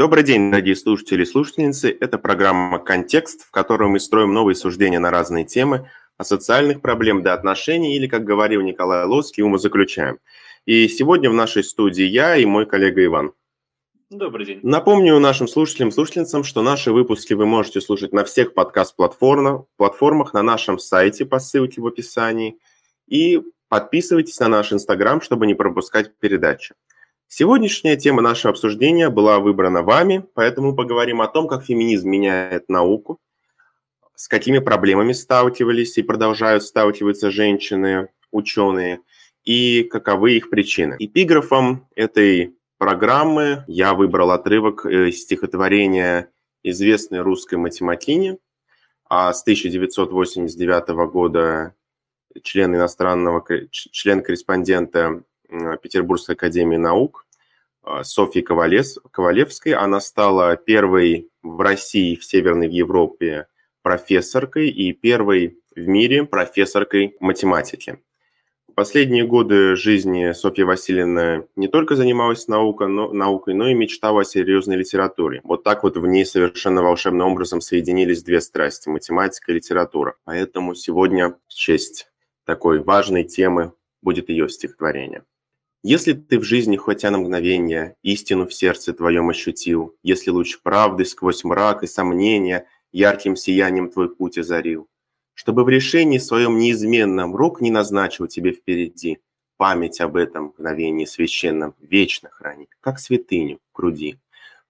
Добрый день, дорогие слушатели и слушательницы. Это программа «Контекст», в которой мы строим новые суждения на разные темы, о социальных проблемах до отношений или, как говорил Николай Лоский, умозаключаем. И сегодня в нашей студии я и мой коллега Иван. Добрый день. Напомню нашим слушателям и слушательницам, что наши выпуски вы можете слушать на всех подкаст-платформах, платформах, на нашем сайте по ссылке в описании. И подписывайтесь на наш Инстаграм, чтобы не пропускать передачи. Сегодняшняя тема нашего обсуждения была выбрана вами, поэтому поговорим о том, как феминизм меняет науку, с какими проблемами сталкивались и продолжают сталкиваться женщины, ученые, и каковы их причины. Эпиграфом этой программы я выбрал отрывок из стихотворения известной русской математини, а с 1989 года член иностранного, член-корреспондента Петербургской академии наук а, Софьи Ковалес, Ковалевской. Она стала первой в России, в Северной Европе профессоркой и первой в мире профессоркой математики. В последние годы жизни Софья Васильевна не только занималась наукой, но, наукой, но и мечтала о серьезной литературе. Вот так вот в ней совершенно волшебным образом соединились две страсти – математика и литература. Поэтому сегодня в честь такой важной темы будет ее стихотворение. Если ты в жизни хотя на мгновение истину в сердце твоем ощутил, если луч правды сквозь мрак и сомнения ярким сиянием твой путь озарил, чтобы в решении своем неизменном рук не назначил тебе впереди, память об этом мгновении священном вечно храни, как святыню в груди.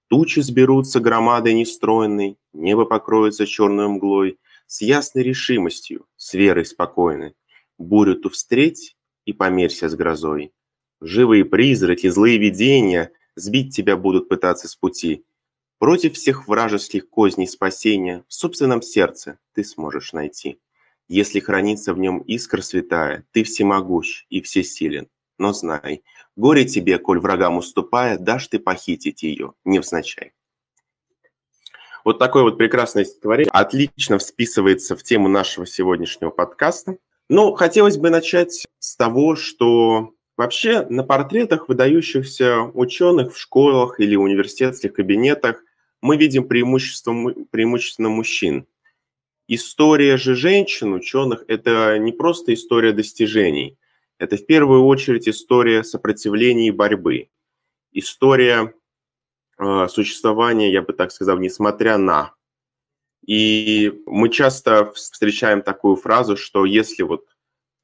Тучи сберутся громадой нестроенной, небо покроется черной мглой, с ясной решимостью, с верой спокойной. Бурю ту встреть и померься с грозой. Живые призраки, злые видения сбить тебя будут пытаться с пути. Против всех вражеских козней спасения в собственном сердце ты сможешь найти. Если хранится в нем искра святая, ты всемогущ и всесилен. Но знай, горе тебе, коль врагам уступая, дашь ты похитить ее, невзначай. Вот такое вот прекрасное стихотворение отлично вписывается в тему нашего сегодняшнего подкаста. Ну, хотелось бы начать с того, что Вообще на портретах выдающихся ученых в школах или университетских кабинетах мы видим преимущество, преимущественно мужчин. История же женщин, ученых, это не просто история достижений. Это в первую очередь история сопротивления и борьбы. История э, существования, я бы так сказал, несмотря на. И мы часто встречаем такую фразу, что если вот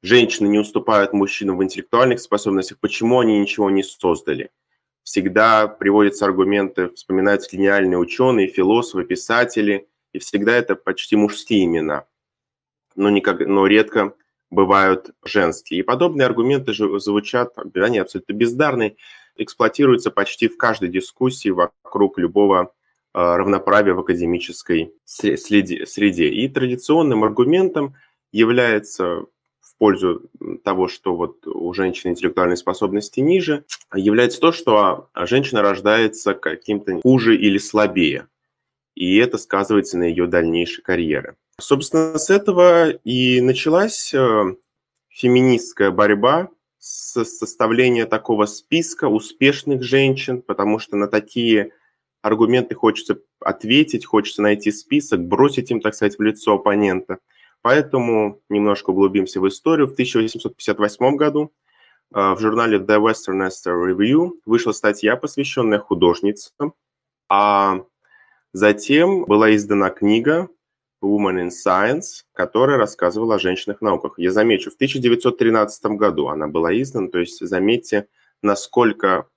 женщины не уступают мужчинам в интеллектуальных способностях, почему они ничего не создали? Всегда приводятся аргументы, вспоминаются гениальные ученые, философы, писатели, и всегда это почти мужские имена, но, никак, но редко бывают женские. И подобные аргументы же звучат, они абсолютно бездарные, эксплуатируются почти в каждой дискуссии вокруг любого а, равноправия в академической среде. И традиционным аргументом является пользу того, что вот у женщины интеллектуальные способности ниже, является то, что женщина рождается каким-то хуже или слабее. И это сказывается на ее дальнейшей карьере. Собственно, с этого и началась э, феминистская борьба с составления такого списка успешных женщин, потому что на такие аргументы хочется ответить, хочется найти список, бросить им, так сказать, в лицо оппонента – Поэтому немножко углубимся в историю. В 1858 году э, в журнале The Westernester Review вышла статья, посвященная художницам, а затем была издана книга Woman in Science, которая рассказывала о женщинах в науках. Я замечу, в 1913 году она была издана, то есть заметьте, насколько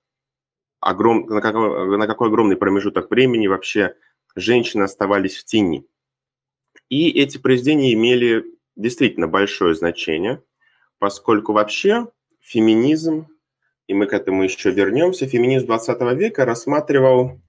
огром... на, какой, на какой огромный промежуток времени вообще женщины оставались в тени. И эти произведения имели действительно большое значение, поскольку вообще феминизм, и мы к этому еще вернемся, феминизм 20 века рассматривал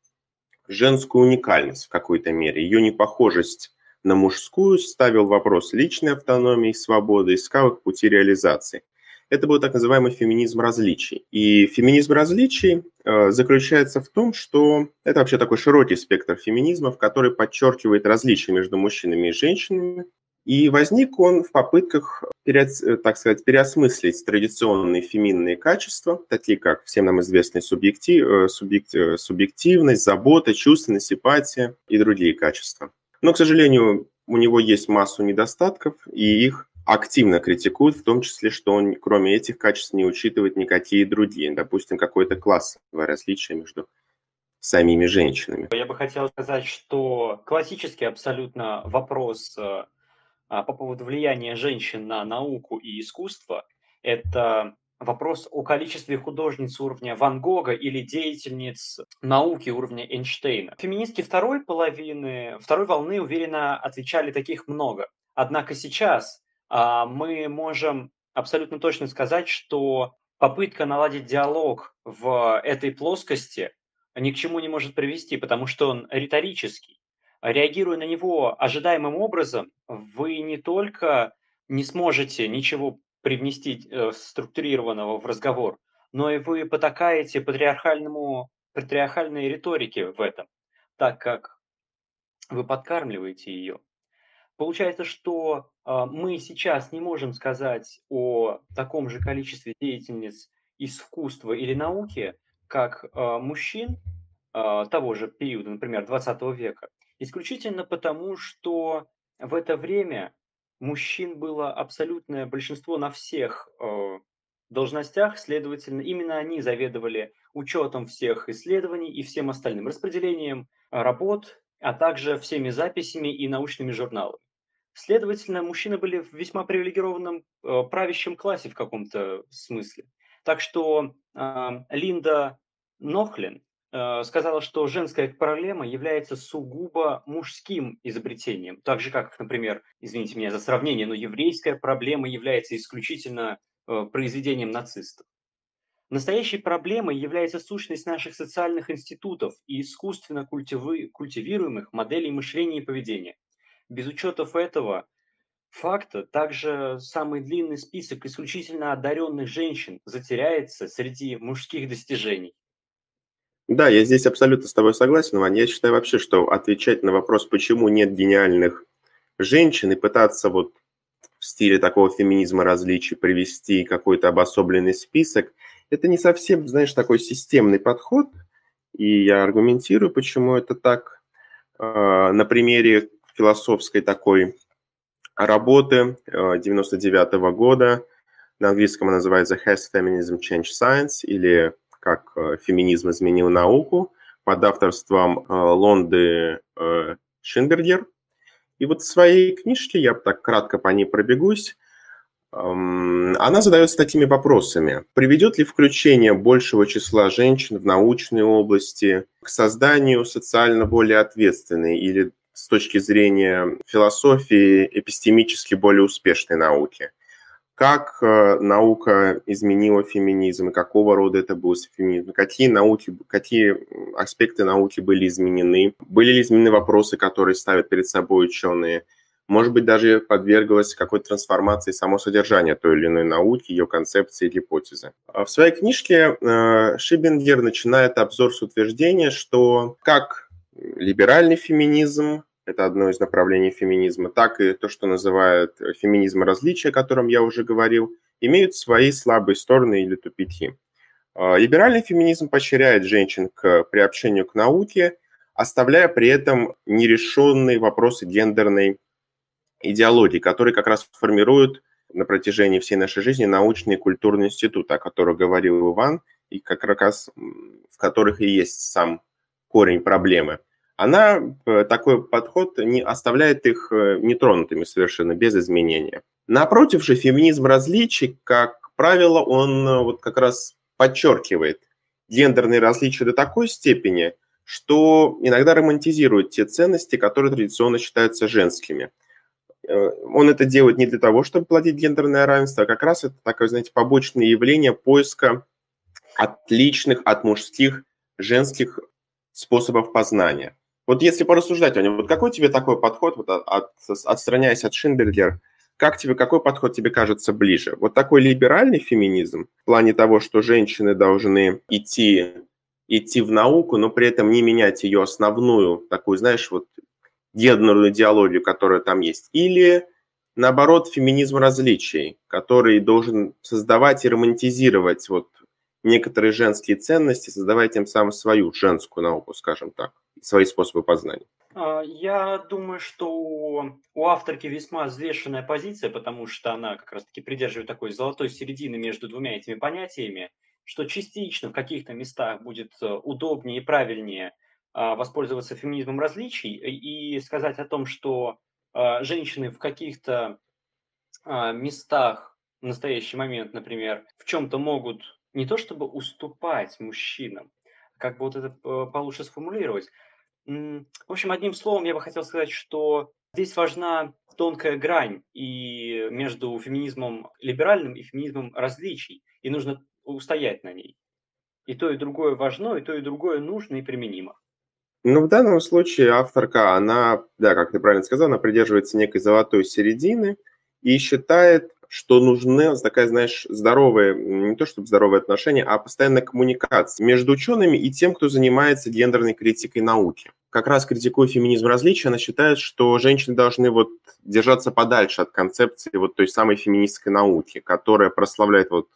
женскую уникальность в какой-то мере, ее непохожесть на мужскую, ставил вопрос личной автономии, свободы, искал их пути реализации. Это был так называемый феминизм различий. И феминизм различий э, заключается в том, что это вообще такой широкий спектр феминизма, в который подчеркивает различия между мужчинами и женщинами, И возник он в попытках, так сказать, переосмыслить традиционные феминные качества, такие как всем нам известные субъектив, э, субъект, э, субъективность, забота, чувственность, симпатия и другие качества. Но, к сожалению, у него есть массу недостатков, и их активно критикуют, в том числе, что он, кроме этих качеств, не учитывает никакие другие, допустим, какое-то классовое различие между самими женщинами. Я бы хотел сказать, что классический абсолютно вопрос э, а, по поводу влияния женщин на науку и искусство – это вопрос о количестве художниц уровня Ван Гога или деятельниц науки уровня Эйнштейна. Феминистки второй половины, второй волны уверенно отвечали таких много. Однако сейчас мы можем абсолютно точно сказать, что попытка наладить диалог в этой плоскости ни к чему не может привести, потому что он риторический реагируя на него ожидаемым образом, вы не только не сможете ничего привнести э, структурированного в разговор, но и вы потакаете патриархальному, патриархальной риторике в этом, так как вы подкармливаете ее. Получается, что э, мы сейчас не можем сказать о таком же количестве деятельниц искусства или науки, как э, мужчин э, того же периода, например, 20 века. Исключительно потому, что в это время мужчин было абсолютное большинство на всех должностях, следовательно, именно они заведовали учетом всех исследований и всем остальным, распределением работ, а также всеми записями и научными журналами. Следовательно, мужчины были в весьма привилегированном э, правящем классе в каком-то смысле. Так что э, Линда Нохлин Э, сказала, что женская проблема является сугубо мужским изобретением. Так же, как, например, извините меня за сравнение, но еврейская проблема является исключительно э, произведением нацистов. Настоящей проблемой является сущность наших социальных институтов и искусственно культиви- культивируемых моделей мышления и поведения. Без учетов этого факта также самый длинный список исключительно одаренных женщин затеряется среди мужских достижений. Да, я здесь абсолютно с тобой согласен, Вань. Я считаю вообще, что отвечать на вопрос, почему нет гениальных женщин, и пытаться вот в стиле такого феминизма различий привести какой-то обособленный список, это не совсем, знаешь, такой системный подход. И я аргументирую, почему это так. А, на примере философской такой работы 99 а, -го года, на английском она называется Has Feminism Changed Science или как э, феминизм изменил науку под авторством Лонды Шинбергер. И вот в своей книжке, я так кратко по ней пробегусь, она задается такими вопросами. Приведет ли включение большего числа женщин в научной области к созданию социально более ответственной или с точки зрения философии эпистемически более успешной науки? как э, наука изменила феминизм и какого рода это был феминизм, какие науки, какие аспекты науки были изменены, были ли изменены вопросы, которые ставят перед собой ученые, может быть, даже подверглась какой-то трансформации само содержание той или иной науки, ее концепции, гипотезы. А в своей книжке э, Шибингер начинает обзор с утверждения, что как либеральный феминизм, это одно из направлений феминизма, так и то, что называют феминизм различия, о котором я уже говорил, имеют свои слабые стороны или тупики. А, либеральный феминизм поощряет женщин к приобщению к науке, оставляя при этом нерешенные вопросы гендерной идеологии, которые как раз формируют на протяжении всей нашей жизни научный и культурный институт, о котором говорил Иван, и как раз в которых и есть сам корень проблемы – она, э, такой подход не оставляет их э, нетронутыми совершенно, без изменения. Напротив же, феминизм различий, как правило, он э, вот как раз подчеркивает гендерные различия до такой степени, что иногда романтизирует те ценности, которые традиционно считаются женскими. Он это делает не для того, чтобы платить гендерное равенство, а как раз это такое, знаете, побочное явление поиска отличных от мужских женских способов познания. Вот если порассуждать о нем, вот какой тебе такой подход, вот от, от, отстраняясь от Шинбергер, как тебе, какой подход тебе кажется ближе? Вот такой либеральный феминизм в плане того, что женщины должны идти, идти в науку, но при этом не менять ее основную, такую, знаешь, вот гендерную идеологию, которая там есть. Или наоборот, феминизм различий, который должен создавать и романтизировать вот некоторые женские ценности, создавая тем самым свою женскую науку, скажем так, свои способы познания? А, я думаю, что у авторки весьма взвешенная позиция, потому что она как раз-таки придерживает такой золотой середины между двумя этими понятиями, что частично в каких-то местах будет э, удобнее и правильнее воспользоваться феминизмом различий и сказать о том, что а, женщины в каких-то местах в настоящий момент, например, в чем-то могут не то чтобы уступать мужчинам, как бы вот это получше сформулировать. В общем, одним словом, я бы хотел сказать, что здесь важна тонкая грань и между феминизмом либеральным и феминизмом различий, и нужно устоять на ней. И то, и другое важно, и то, и другое нужно и применимо. Ну, в данном случае авторка, она, да, как ты правильно сказал, она придерживается некой золотой середины и считает, что нужны такая, знаешь, здоровая, не то чтобы здоровые отношения, а постоянная коммуникация между учеными и тем, кто занимается гендерной критикой науки. Как раз критикуя феминизм различия, она считает, что женщины должны вот держаться подальше от концепции вот той самой феминистской науки, которая прославляет вот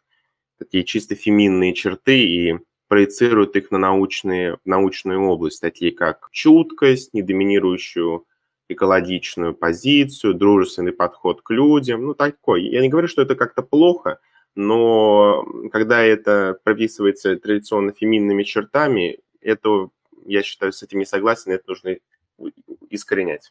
такие чисто феминные черты и проецирует их на научные, научную область, такие как чуткость, недоминирующую экологичную позицию, дружественный подход к людям, ну такой. Я не говорю, что это как-то плохо, но когда это прописывается традиционно феминными чертами, это, я считаю, с этим не согласен, это нужно искоренять.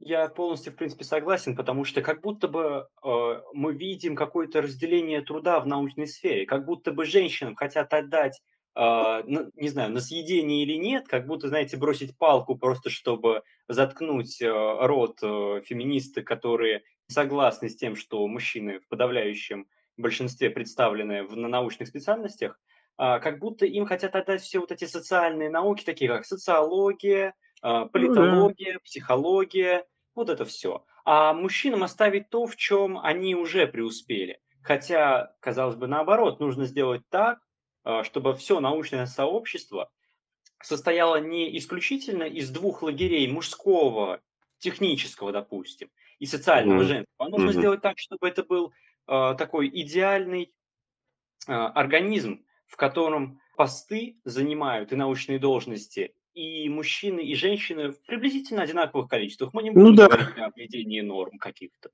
Я полностью, в принципе, согласен, потому что как будто бы э, мы видим какое-то разделение труда в научной сфере, как будто бы женщинам хотят отдать а, не знаю, на съедение или нет, как будто, знаете, бросить палку просто, чтобы заткнуть э, рот э, феминисты, которые согласны с тем, что мужчины в подавляющем большинстве представлены в, на научных специальностях, а, как будто им хотят отдать все вот эти социальные науки, такие как социология, политология, психология, вот это все. А мужчинам оставить то, в чем они уже преуспели. Хотя, казалось бы, наоборот, нужно сделать так, а, чтобы все научное сообщество состояло не исключительно из двух лагерей мужского, технического, допустим, и социального mm-hmm. женского, а нужно mm-hmm. сделать так, чтобы это был э, такой идеальный э, организм, в котором посты занимают и научные должности и мужчины, и женщины в приблизительно одинаковых количествах. Мы не ну будем ну, да. говорить о введении норм каких-то.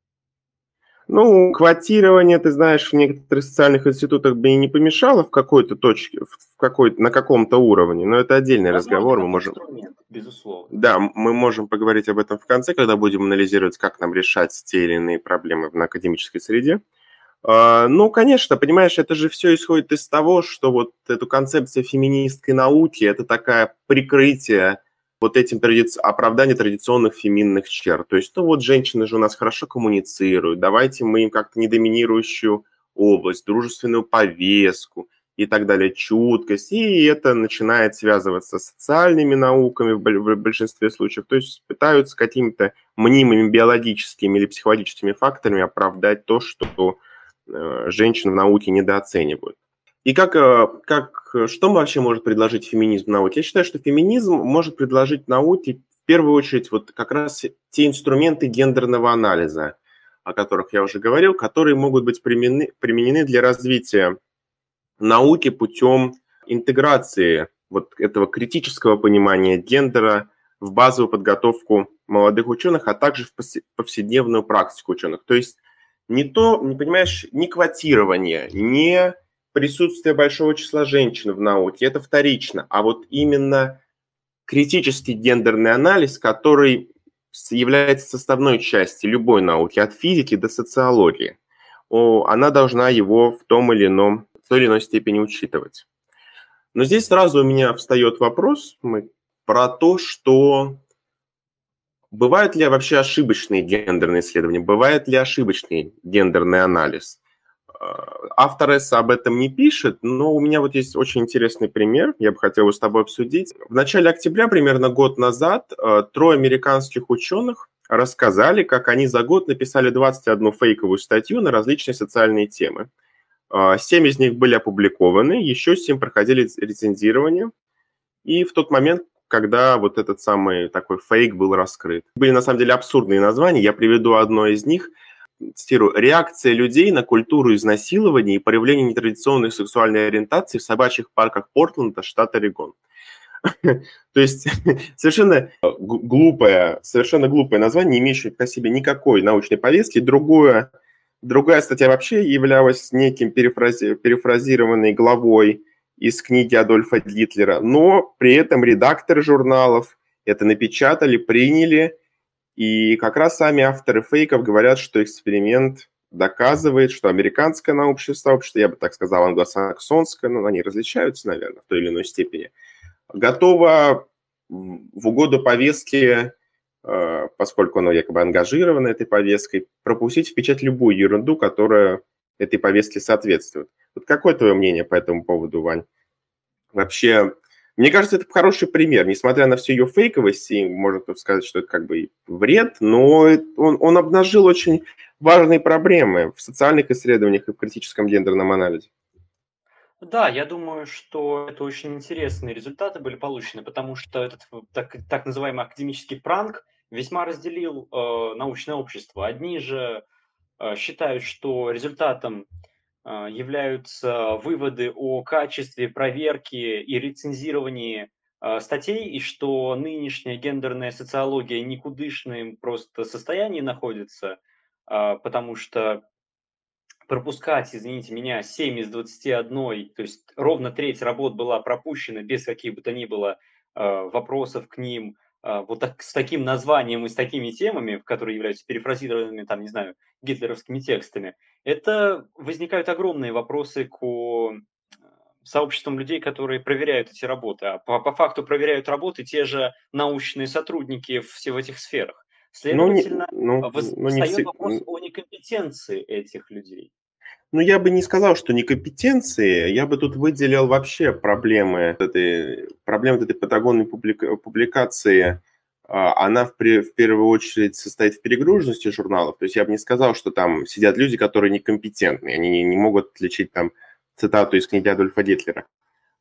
Ну, квотирование, ты знаешь, в некоторых социальных институтах бы и не помешало в какой-то точке, в какой на каком-то уровне, но это отдельный Возможно, разговор. Мы можем... безусловно. Да, мы можем поговорить об этом в конце, когда будем анализировать, как нам решать те или иные проблемы в академической среде. А, ну, конечно, понимаешь, это же все исходит из того, что вот эту концепцию феминистской науки – это такая прикрытие вот этим традици... оправдание традиционных феминных черт. То есть, ну вот женщины же у нас хорошо коммуницируют, давайте мы им как-то недоминирующую область, дружественную повестку и так далее, чуткость. И это начинает связываться с социальными науками в большинстве случаев. То есть пытаются какими-то мнимыми биологическими или психологическими факторами оправдать то, что женщин в науке недооценивают. И как, э, как, что вообще может предложить феминизм науке? Я считаю, что феминизм может предложить науке в первую очередь вот как раз те инструменты гендерного анализа, о которых я уже говорил, которые могут быть применены, применены для развития науки путем интеграции вот этого критического понимания гендера в базовую подготовку молодых ученых, а также в повседневную практику ученых. То есть не то, не понимаешь, не квотирование, не присутствие большого числа женщин в науке, это вторично, а вот именно критический гендерный анализ, который является составной частью любой науки, от физики до социологии, она должна его в том или ином, в той или иной степени учитывать. Но здесь сразу у меня встает вопрос про то, что бывают ли вообще ошибочные гендерные исследования, бывает ли ошибочный гендерный анализ. Автор эсса об этом не пишет, но у меня вот есть очень интересный пример, я бы хотел его с тобой обсудить. В начале октября, примерно год назад, э, трое американских ученых рассказали, как они за год написали 21 фейковую статью на различные социальные темы. Э, семь из них были опубликованы, еще семь проходили рецензирование. И в тот момент когда вот этот самый такой фейк был раскрыт. Были на самом деле абсурдные названия, я приведу одно из них. Цитирую. «Реакция людей на культуру изнасилования и проявление нетрадиционной сексуальной ориентации в собачьих парках Портленда, штат Орегон». То есть совершенно глупое, совершенно глупое название, не имеющее по себе никакой научной повестки. Другое, другая статья вообще являлась неким перефрази, перефразированной главой из книги Адольфа Гитлера, но при этом редакторы журналов это напечатали, приняли, и как раз сами авторы фейков говорят, что эксперимент доказывает, что американское научное сообщество, я бы так сказал, англосаксонское, но они различаются, наверное, в той или иной степени, готово в угоду повестке, э, поскольку оно якобы ангажировано этой повесткой, пропустить в печать любую ерунду, которая этой повестке соответствует. Вот какое твое мнение по этому поводу, Вань? Вообще, мне кажется, это хороший пример. Несмотря на всю ее фейковость, и можно сказать, что это как бы вред, но он, он обнажил очень важные проблемы в социальных исследованиях и в критическом гендерном анализе. Да, я думаю, что это очень интересные результаты были получены, потому что этот так, так называемый академический пранк весьма разделил э, научное общество. Одни же считают, что результатом э, являются выводы о качестве проверки и рецензировании э, статей, и что нынешняя гендерная социология никудышным просто состоянии находится, э, потому что пропускать, извините меня, 7 из 21, то есть ровно треть работ была пропущена без каких бы то ни было э, вопросов к ним, э, вот так, с таким названием и с такими темами, которые являются перефразированными, там, не знаю, гитлеровскими текстами, это возникают огромные вопросы к э, сообществам людей, которые проверяют эти работы. А по, по факту проверяют работы те же научные сотрудники в, в этих сферах. Следовательно, ну, не, ну, встает ну, не вопрос о некомпетенции этих людей. Ну, я бы не сказал, что некомпетенции, я бы тут выделил вообще проблемы этой, проблемы этой патагонной публика, публикации. А, она в, в первую очередь состоит в перегруженности журналов. То есть я бы не сказал, что там сидят люди, которые некомпетентны, они не, не могут отличить там цитату из книги Адольфа Гитлера.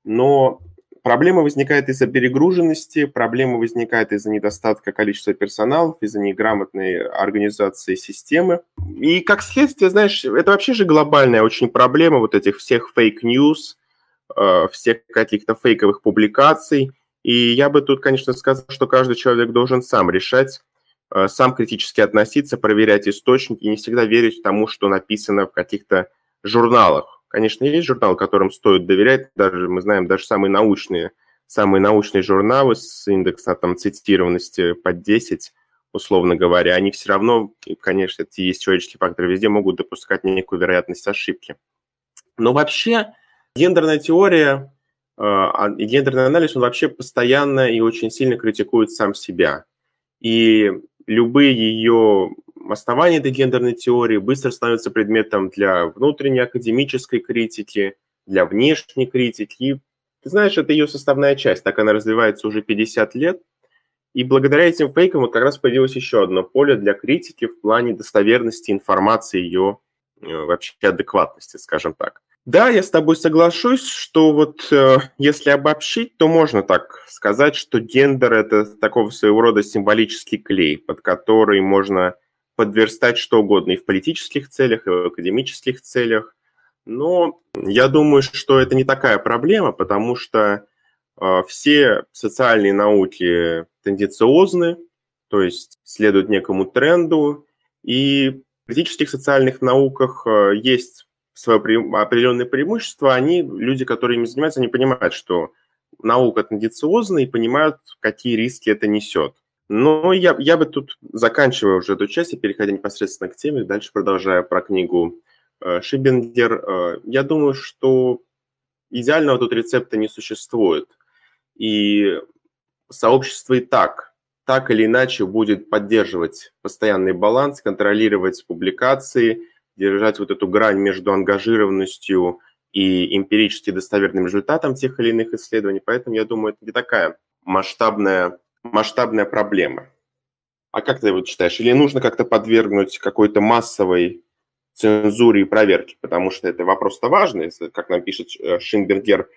Но Проблема возникает из-за перегруженности, проблема возникает из-за недостатка количества персоналов, из-за неграмотной организации системы. И как следствие, знаешь, это вообще же глобальная очень проблема вот этих всех fake news, э, всех каких-то фейковых публикаций. И я бы тут, конечно, сказал, что каждый человек должен сам решать, э, сам критически относиться, проверять источники, не всегда верить тому, что написано в каких-то журналах. Конечно, есть журнал, которым стоит доверять, даже мы знаем, даже самые научные, самые научные журналы с индексом там, цитированности под 10, условно говоря, они все равно, конечно, это есть человеческий фактор, везде могут допускать некую вероятность ошибки. Но вообще гендерная теория э, а, и гендерный анализ, он вообще постоянно и очень сильно критикует сам себя. И любые ее основания этой гендерной теории быстро становятся предметом для внутренней академической критики, для внешней критики. Ты знаешь, это ее составная часть, так она развивается уже 50 лет. И благодаря этим фейкам вот как раз появилось еще одно поле для критики в плане достоверности информации, ее э, вообще адекватности, скажем так. Да, я с тобой соглашусь, что вот э, если обобщить, то можно так сказать, что гендер – это такого своего рода символический клей, под который можно подверстать что угодно и в политических целях, и в академических целях. Но я думаю, что это не такая проблема, потому что э, все социальные науки тенденциозны, то есть следуют некому тренду, и в критических социальных науках э, есть свое определенное преимущество. Они, люди, которые ими занимаются, они понимают, что наука тенденциозна и понимают, какие риски это несет. Но я, я бы тут заканчиваю уже эту часть и переходя непосредственно к теме, дальше продолжая про книгу э, Шибенгер. Э, я думаю, что идеального тут рецепта не существует. И сообщество и так, так или иначе будет поддерживать постоянный баланс, контролировать публикации, держать вот эту грань между ангажированностью и эмпирически достоверным результатом тех или иных исследований. Поэтому я думаю, это не такая масштабная масштабная проблема. А как ты вот считаешь? Или нужно как-то подвергнуть какой-то массовой цензуре и проверке? Потому что это вопрос-то важный. Как нам пишет э, Шинбергер,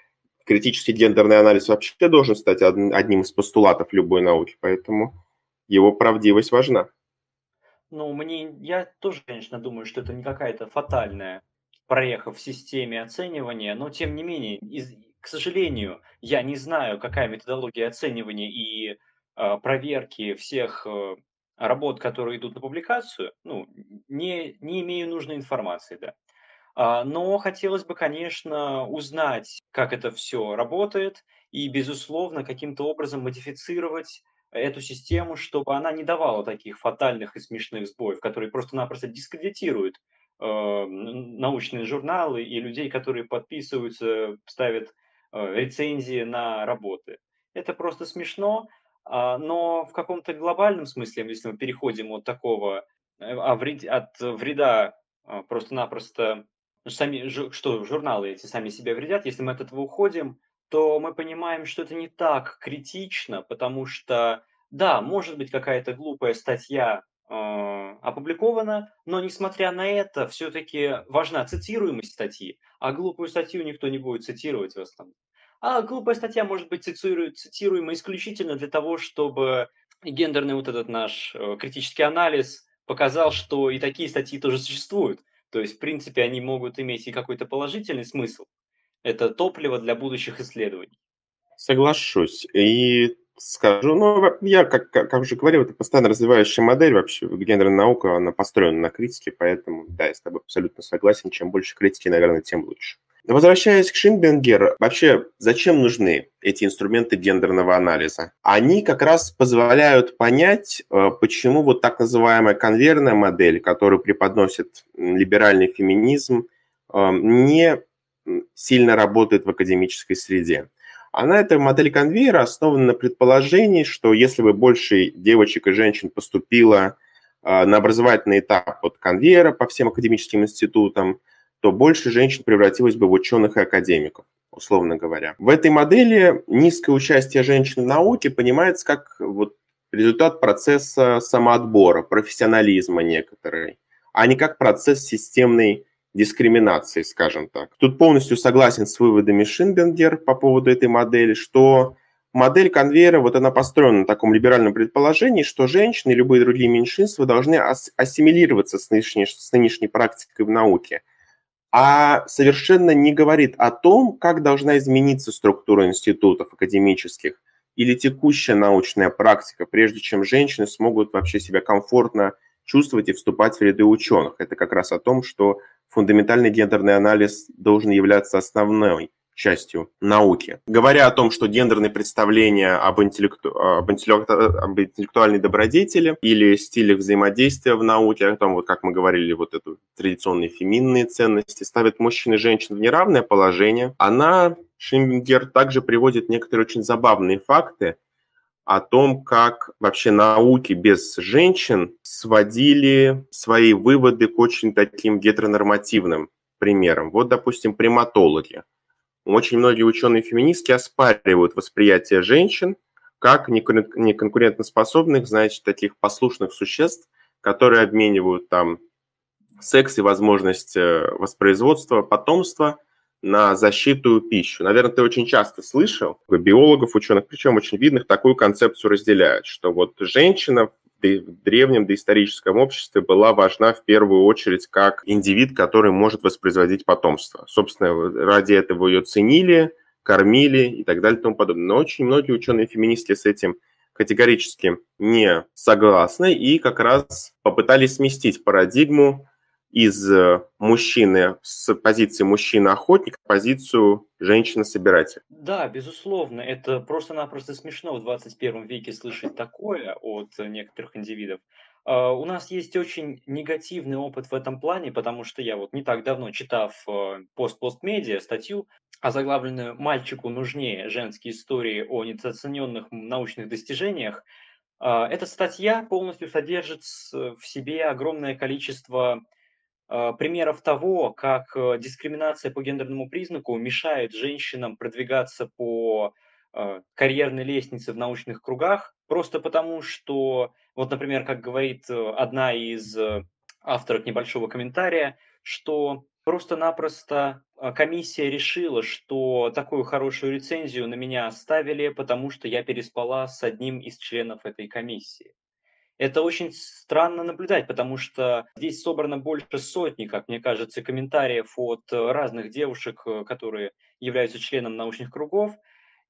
критический гендерный анализ вообще должен стать одним из постулатов любой науки, поэтому его правдивость важна. Ну, мне, я тоже, конечно, думаю, что это не какая-то фатальная проеха в системе оценивания, но тем не менее, из, к сожалению, я не знаю, какая методология оценивания и проверки всех э, работ, которые идут на публикацию, ну, не, не имею нужной информации, да. А, но хотелось бы, конечно, узнать, как это все работает, и, безусловно, каким-то образом модифицировать эту систему, чтобы она не давала таких фатальных и смешных сбоев, которые просто-напросто дискредитируют э, научные журналы и людей, которые подписываются, ставят э, рецензии на работы. Это просто смешно, но в каком-то глобальном смысле, если мы переходим от такого, э, а от вреда э, просто-напросто сами, что журналы эти сами себя вредят, если мы от этого уходим, то мы понимаем, что это не так критично, потому что, да, может быть какая-то глупая статья э, опубликована, но несмотря на это, все-таки важна цитируемость статьи, а глупую статью никто не будет цитировать в основном. А глупая статья может быть цитируема исключительно для того, чтобы гендерный вот этот наш э, критический анализ показал, что и такие статьи тоже существуют. То есть, в принципе, они могут иметь и какой-то положительный смысл. Это топливо для будущих исследований. Соглашусь. И скажу, ну, я, как, как, уже говорил, это постоянно развивающая модель вообще. Гендерная наука, она построена на критике, поэтому, да, я с тобой абсолютно согласен. Чем больше критики, наверное, тем лучше. Возвращаясь к Шинбенгер, вообще зачем нужны эти инструменты гендерного анализа? Они как раз позволяют понять, э, почему вот так называемая конвейерная модель, которую преподносит либеральный феминизм, э, не сильно работает в академической среде. Она, эта модель конвейера, основана на предположении, что если бы больше девочек и женщин поступило э, на образовательный этап от конвейера по всем академическим институтам, то больше женщин превратилось бы в ученых и академиков, условно говоря. В этой модели низкое участие женщин в науке понимается как вот результат процесса самоотбора, профессионализма некоторой, а не как процесс системной дискриминации, скажем так. Тут полностью согласен с выводами Шинбенгер по поводу этой модели, что модель конвейера, вот она построена на таком либеральном предположении, что женщины и любые другие меньшинства должны ас- ассимилироваться с нынешней, с нынешней практикой в науке – а совершенно не говорит о том, как должна измениться структура институтов академических или текущая научная практика, прежде чем женщины смогут вообще себя комфортно чувствовать и вступать в ряды ученых. Это как раз о том, что фундаментальный гендерный анализ должен являться основной частью науки. Говоря о том, что гендерные представления об, интеллекту... об, интеллекту... об интеллектуальной добродетели или стилях взаимодействия в науке, о том, вот как мы говорили, вот эту традиционные феминные ценности, ставят мужчин и женщин в неравное положение, она, Шимбингер, также приводит некоторые очень забавные факты, о том, как вообще науки без женщин сводили свои выводы к очень таким гетеронормативным примерам. Вот, допустим, приматологи. Очень многие ученые-феминистки оспаривают восприятие женщин как неконкурентоспособных, значит, таких послушных существ, которые обменивают там секс и возможность э, воспроизводства потомства на защиту пищу. Наверное, ты очень часто слышал, биологов, ученых, причем очень видных, такую концепцию разделяют, что вот женщина в древнем доисторическом обществе была важна в первую очередь как индивид, который может воспроизводить потомство. Собственно, ради этого ее ценили, кормили и так далее и тому подобное. Но очень многие ученые-феминистки с этим категорически не согласны и как раз попытались сместить парадигму из э, мужчины с позиции мужчины-охотника позицию женщины-собирателя. Да, безусловно, это просто-напросто смешно в 21 веке слышать такое от некоторых индивидов. А, у нас есть очень негативный опыт в этом плане, потому что я вот не так давно, читав э, пост-постмедиа статью, озаглавленную «Мальчику нужнее. Женские истории о недооцененных научных достижениях», а, эта статья полностью содержит в себе огромное количество примеров того, как э, дискриминация по гендерному признаку мешает женщинам продвигаться по а, карьерной лестнице в научных кругах, просто потому что, вот, например, как говорит э, одна из э, авторок небольшого комментария, что Просто-напросто комиссия решила, что такую хорошую рецензию на меня оставили, потому что я переспала с одним из членов этой комиссии. Это очень странно наблюдать, потому что здесь собрано больше сотни, как мне кажется, комментариев от разных девушек, э, которые являются членом научных кругов,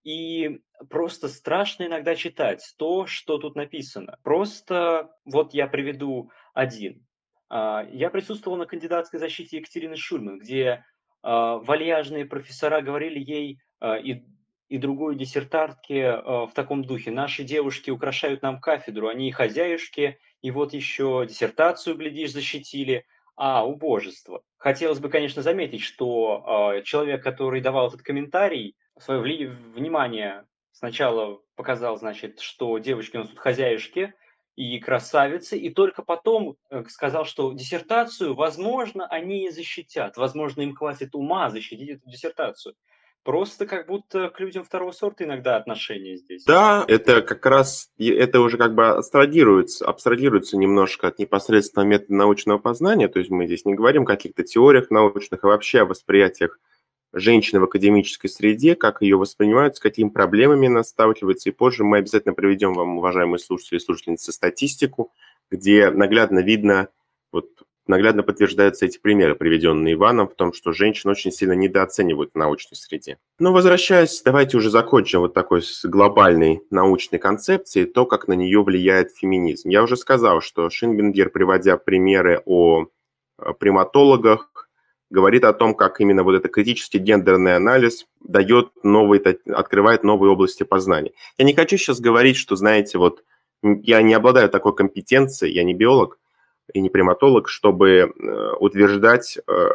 и просто страшно иногда читать то, что тут написано. Просто вот я приведу один. А, я присутствовал на кандидатской защите Екатерины Шульман, где а, вальяжные профессора говорили ей а, и и другой диссертантке э, в таком духе. Наши девушки украшают нам кафедру, они и хозяюшки, и вот еще диссертацию, глядишь, защитили. А, убожество. Хотелось бы, конечно, заметить, что э, человек, который давал этот комментарий, свое вли- внимание сначала показал, значит, что девочки у нас тут хозяюшки и красавицы, и только потом э, сказал, что диссертацию, возможно, они и защитят, возможно, им хватит ума защитить эту диссертацию. Просто как будто к людям второго сорта иногда отношения здесь. Да, это как раз, это уже как бы абстрагируется, абстрагируется немножко от непосредственного метода научного познания, то есть мы здесь не говорим о каких-то теориях научных, а вообще о восприятиях женщины в академической среде, как ее воспринимают, с какими проблемами она сталкивается. И позже мы обязательно приведем вам, уважаемые слушатели и слушательницы, статистику, где наглядно видно вот наглядно подтверждаются эти примеры, приведенные Иваном, в том, что женщин очень сильно недооценивают в научной среде. Но возвращаясь, давайте уже закончим вот такой глобальной научной концепцией, то, как на нее влияет феминизм. Я уже сказал, что Шинбингер, приводя примеры о приматологах, говорит о том, как именно вот этот критический гендерный анализ дает новые, открывает новые области познания. Я не хочу сейчас говорить, что, знаете, вот я не обладаю такой компетенцией, я не биолог, и не приматолог, чтобы э, утверждать, э,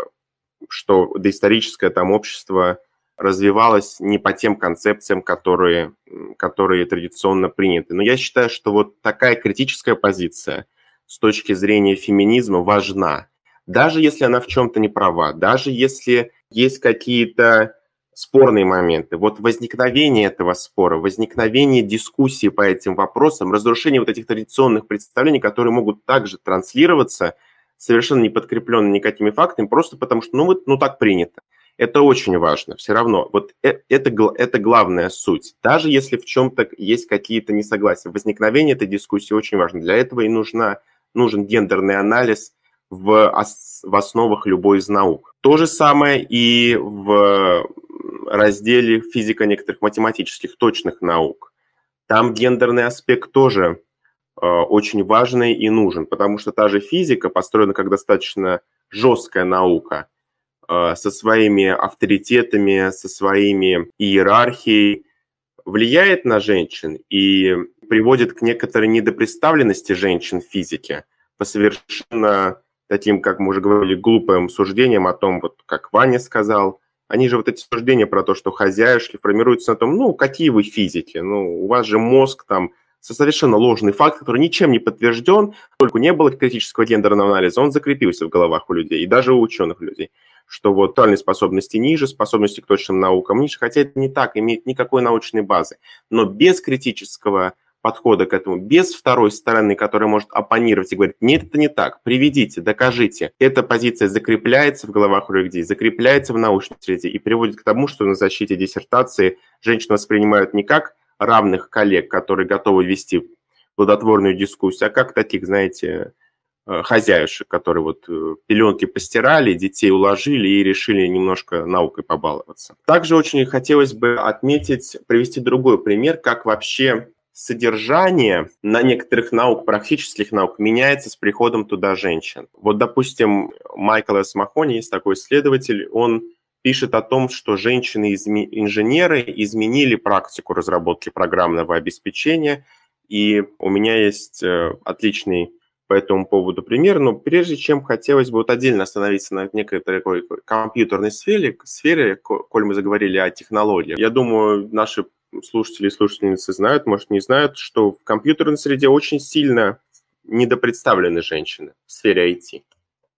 что доисторическое там общество развивалось не по тем концепциям, которые, которые традиционно приняты. Но я считаю, что вот такая критическая позиция с точки зрения феминизма важна. Даже если она в чем-то не права, даже если есть какие-то спорные моменты. Вот возникновение этого спора, возникновение дискуссии по этим вопросам, разрушение вот этих традиционных представлений, которые могут также транслироваться совершенно не подкрепленные никакими фактами, просто потому что, ну, вот, ну так принято. Это очень важно. Все равно, вот э, это, это главная суть. Даже если в чем-то есть какие-то несогласия, возникновение этой дискуссии очень важно. Для этого и нужна, нужен гендерный анализ в, в основах любой из наук. То же самое и в разделе физика некоторых математических точных наук. Там гендерный аспект тоже э, очень важный и нужен, потому что та же физика построена как достаточно жесткая наука э, со своими авторитетами, со своими иерархией, влияет на женщин и приводит к некоторой недопредставленности женщин в физике по совершенно таким, как мы уже говорили, глупым суждениям о том, вот как Ваня сказал, они же вот эти суждения про то, что хозяюшки формируются на том, ну, какие вы физики, ну, у вас же мозг там совершенно ложный факт, который ничем не подтвержден, только не было критического гендерного анализа, он закрепился в головах у людей, и даже у ученых людей, что вот тотальные способности ниже, способности к точным наукам ниже, хотя это не так, имеет никакой научной базы. Но без критического подхода к этому, без второй стороны, которая может оппонировать и говорить, нет, это не так, приведите, докажите. Эта позиция закрепляется в головах у людей, закрепляется в научной среде и приводит к тому, что на защите диссертации женщин воспринимают не как равных коллег, которые готовы вести плодотворную дискуссию, а как таких, знаете, э, хозяюшек, которые вот э, пеленки постирали, детей уложили и решили немножко наукой побаловаться. Также очень хотелось бы отметить, привести другой пример, как вообще содержание на некоторых наук, практических наук, меняется с приходом туда женщин. Вот, допустим, Майкл С. Махони, есть такой исследователь, он пишет о том, что женщины-инженеры изменили практику разработки программного обеспечения, и у меня есть э, отличный по этому поводу пример, но прежде чем хотелось бы вот отдельно остановиться на некой такой компьютерной сфере, сфере, коль мы заговорили о технологиях. Я думаю, наши слушатели и слушательницы знают, может, не знают, что в компьютерной среде очень сильно недопредставлены женщины в сфере IT.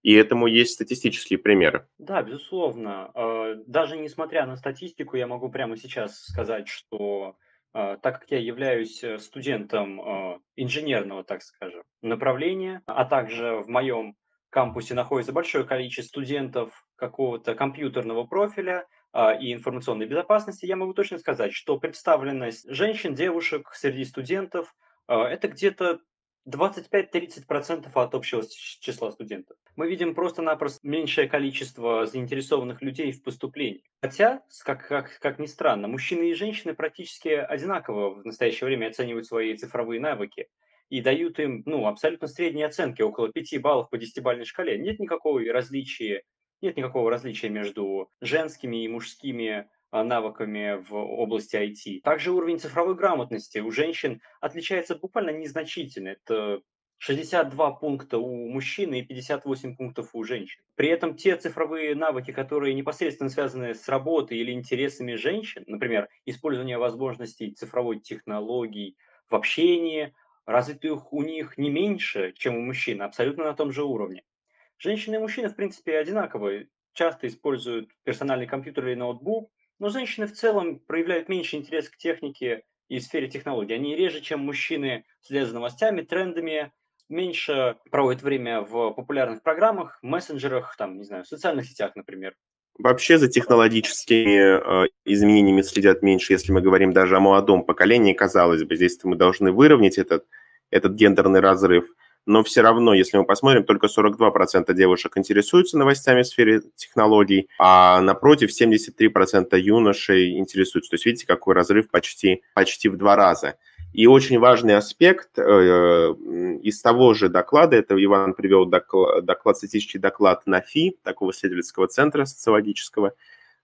И этому есть статистические примеры. Да, безусловно. А, даже несмотря на статистику, я могу прямо сейчас сказать, что а, так как я являюсь э, студентом а, инженерного, так скажем, направления, а также в моем кампусе находится большое количество студентов какого-то компьютерного профиля и информационной безопасности, я могу точно сказать, что представленность женщин, девушек среди студентов а, это где-то 25-30% от общего числа студентов. Мы видим просто-напросто меньшее количество заинтересованных людей в поступлении. Хотя, как, как, как ни странно, мужчины и женщины практически одинаково в настоящее время оценивают свои цифровые навыки и дают им ну, абсолютно средние оценки, около 5 баллов по 10-бальной шкале. Нет никакого различия, нет никакого различия между женскими и мужскими а, навыками в области IT. Также уровень цифровой грамотности у женщин отличается буквально незначительно. Это 62 пункта у мужчин и 58 пунктов у женщин. При этом те цифровые навыки, которые непосредственно связаны с работой или интересами женщин, например, использование возможностей цифровой технологий в общении, развитых у них не меньше, чем у мужчин, абсолютно на том же уровне. Женщины и мужчины, в принципе, одинаковые, часто используют персональный компьютер или ноутбук, но женщины в целом проявляют меньше интерес к технике и сфере технологий. Они реже, чем мужчины, следят за новостями, трендами, меньше проводят время в популярных программах, мессенджерах, там, не знаю, социальных сетях, например. Вообще за технологическими э, изменениями следят меньше, если мы говорим даже о молодом поколении, казалось бы, здесь мы должны выровнять этот, этот гендерный разрыв – но все равно, если мы посмотрим, только 42% девушек интересуются новостями в сфере технологий, а напротив 73% юношей интересуются. То есть видите, какой разрыв почти, почти в два раза. И очень важный аспект э, из того же доклада, это Иван привел доклад, доклад статистический доклад НАФИ, такого исследовательского центра социологического,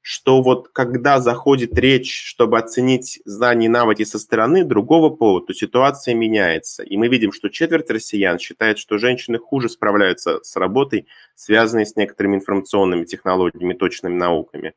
что вот когда заходит речь, чтобы оценить знания и навыки со стороны другого пола, то ситуация меняется. И мы видим, что четверть россиян считает, что женщины хуже справляются с работой, связанной с некоторыми информационными технологиями, точными науками.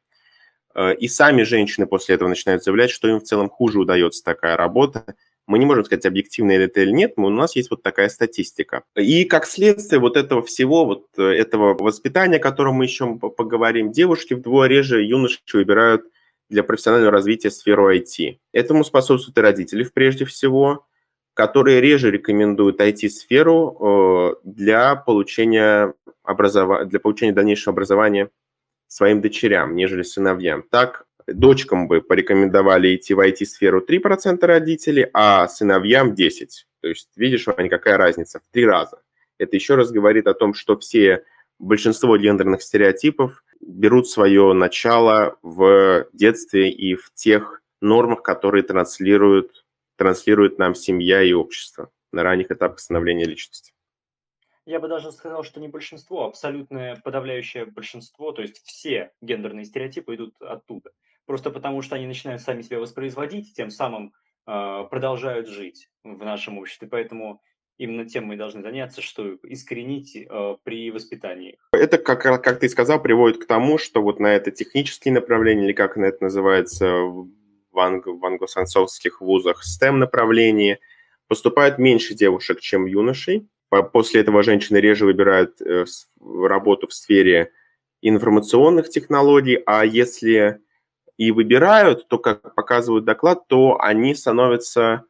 Э, и сами женщины после этого начинают заявлять, что им в целом хуже удается такая работа, мы не можем сказать, объективно это или нет, но у нас есть вот такая статистика. И как следствие вот этого всего, вот э, этого воспитания, о котором мы еще поговорим, девушки вдвое реже юноши выбирают для профессионального развития сферу IT. Этому способствуют и родители прежде всего, которые реже рекомендуют IT-сферу э, для получения, образова... для получения дальнейшего образования своим дочерям, нежели сыновьям. Так, Дочкам бы порекомендовали идти в IT-сферу 3% родителей, а сыновьям 10%. То есть видишь, Ваня, какая разница? В три раза. Это еще раз говорит о том, что все, большинство гендерных стереотипов берут свое начало в детстве и в тех нормах, которые транслируют, транслирует нам семья и общество на ранних этапах становления личности. Я бы даже сказал, что не большинство, а абсолютное подавляющее большинство, то есть все гендерные стереотипы идут оттуда просто потому что они начинают сами себя воспроизводить, тем самым э, продолжают жить в нашем обществе. Поэтому именно тем мы должны заняться, что искоренить э, при воспитании. Это, как, как ты сказал, приводит к тому, что вот на это технические направления, или как это называется в, анг, в англосаксонских вузах, STEM направлении, поступает меньше девушек, чем юношей. После этого женщины реже выбирают э, работу в сфере информационных технологий, а если и выбирают, то, как показывает доклад, то они становятся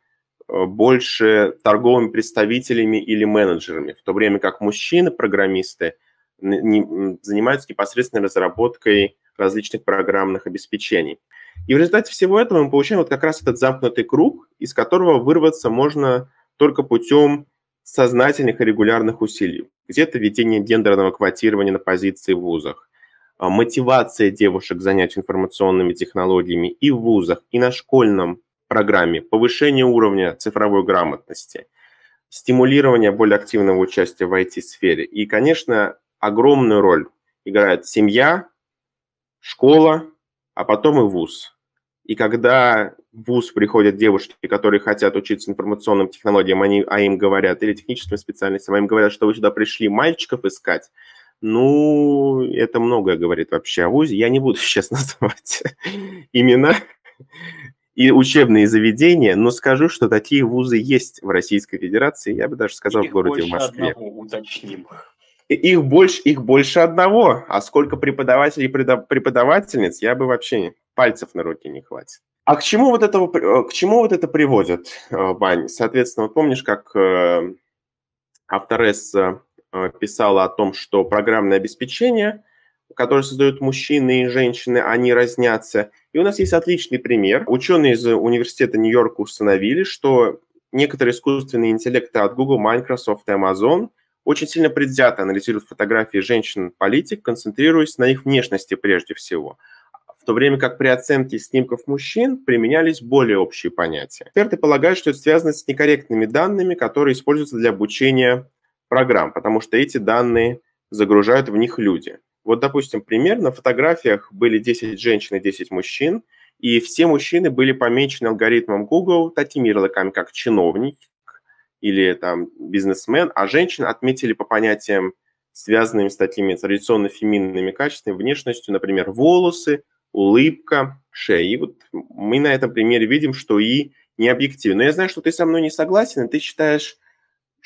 э, больше торговыми представителями или менеджерами, в то время как мужчины, программисты, занимаются непосредственно разработкой различных программных обеспечений. И в результате всего этого мы получаем вот как раз этот замкнутый круг, из которого вырваться можно только путем сознательных и регулярных усилий. Где-то введение гендерного квотирования на позиции в вузах, мотивация девушек занять информационными технологиями и в вузах, и на школьном программе, повышение уровня цифровой грамотности, стимулирование более активного участия в IT-сфере. И, конечно, огромную роль играет семья, школа, а потом и вуз. И когда в ВУЗ приходят девушки, которые хотят учиться информационным технологиям, они, а им говорят, или техническим специальностям, а им говорят, что вы сюда пришли мальчиков искать, ну, это многое говорит вообще о ВУЗе. Я не буду сейчас называть имена и учебные заведения, но скажу, что такие вузы есть в Российской Федерации, я бы даже сказал, их в городе в Москве. Одного, уточним. Их больше, их больше одного, а сколько преподавателей и преподавательниц, я бы вообще пальцев на руки не хватит. А к чему вот, этого, к чему вот это приводит, Вань? Соответственно, вот помнишь, как э, авторесса э, писала о том, что программное обеспечение, которое создают мужчины и женщины, они разнятся. И у нас есть отличный пример. Ученые из университета Нью-Йорка установили, что некоторые искусственные интеллекты от Google, Microsoft и Amazon очень сильно предвзято анализируют фотографии женщин-политик, концентрируясь на их внешности прежде всего – в то время как при оценке снимков мужчин применялись более общие понятия. Эксперты полагают, что это связано с некорректными данными, которые используются для обучения программ, потому что эти данные загружают в них люди. Вот, допустим, пример, на фотографиях были 10 женщин и 10 мужчин, и все мужчины были помечены алгоритмом Google такими ярлыками, как чиновник или там бизнесмен, а женщин отметили по понятиям, связанным с такими традиционно феминными качествами, внешностью, например, волосы, улыбка, шея. И вот мы на этом примере видим, что и не объективен. Но я знаю, что ты со мной не согласен, и ты считаешь,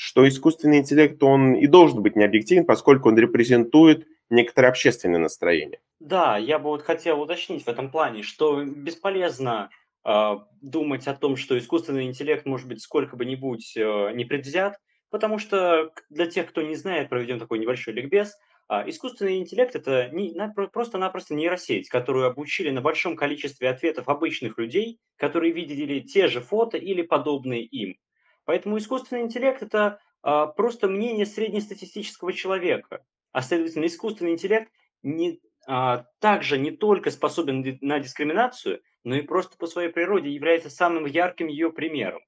что искусственный интеллект, он и должен быть необъективен, поскольку он репрезентует некоторое общественное настроение. Да, я бы вот хотел уточнить в этом плане, что бесполезно э, думать о том, что искусственный интеллект может быть сколько бы нибудь э, не предвзят, потому что для тех, кто не знает, проведем такой небольшой ликбез – а, искусственный интеллект – это не, просто-напросто нейросеть, которую обучили на большом количестве ответов обычных людей, которые видели те же фото или подобные им. Поэтому искусственный интеллект – это а, просто мнение среднестатистического человека. А следовательно, искусственный интеллект не, а, также не только способен на дискриминацию, но и просто по своей природе является самым ярким ее примером.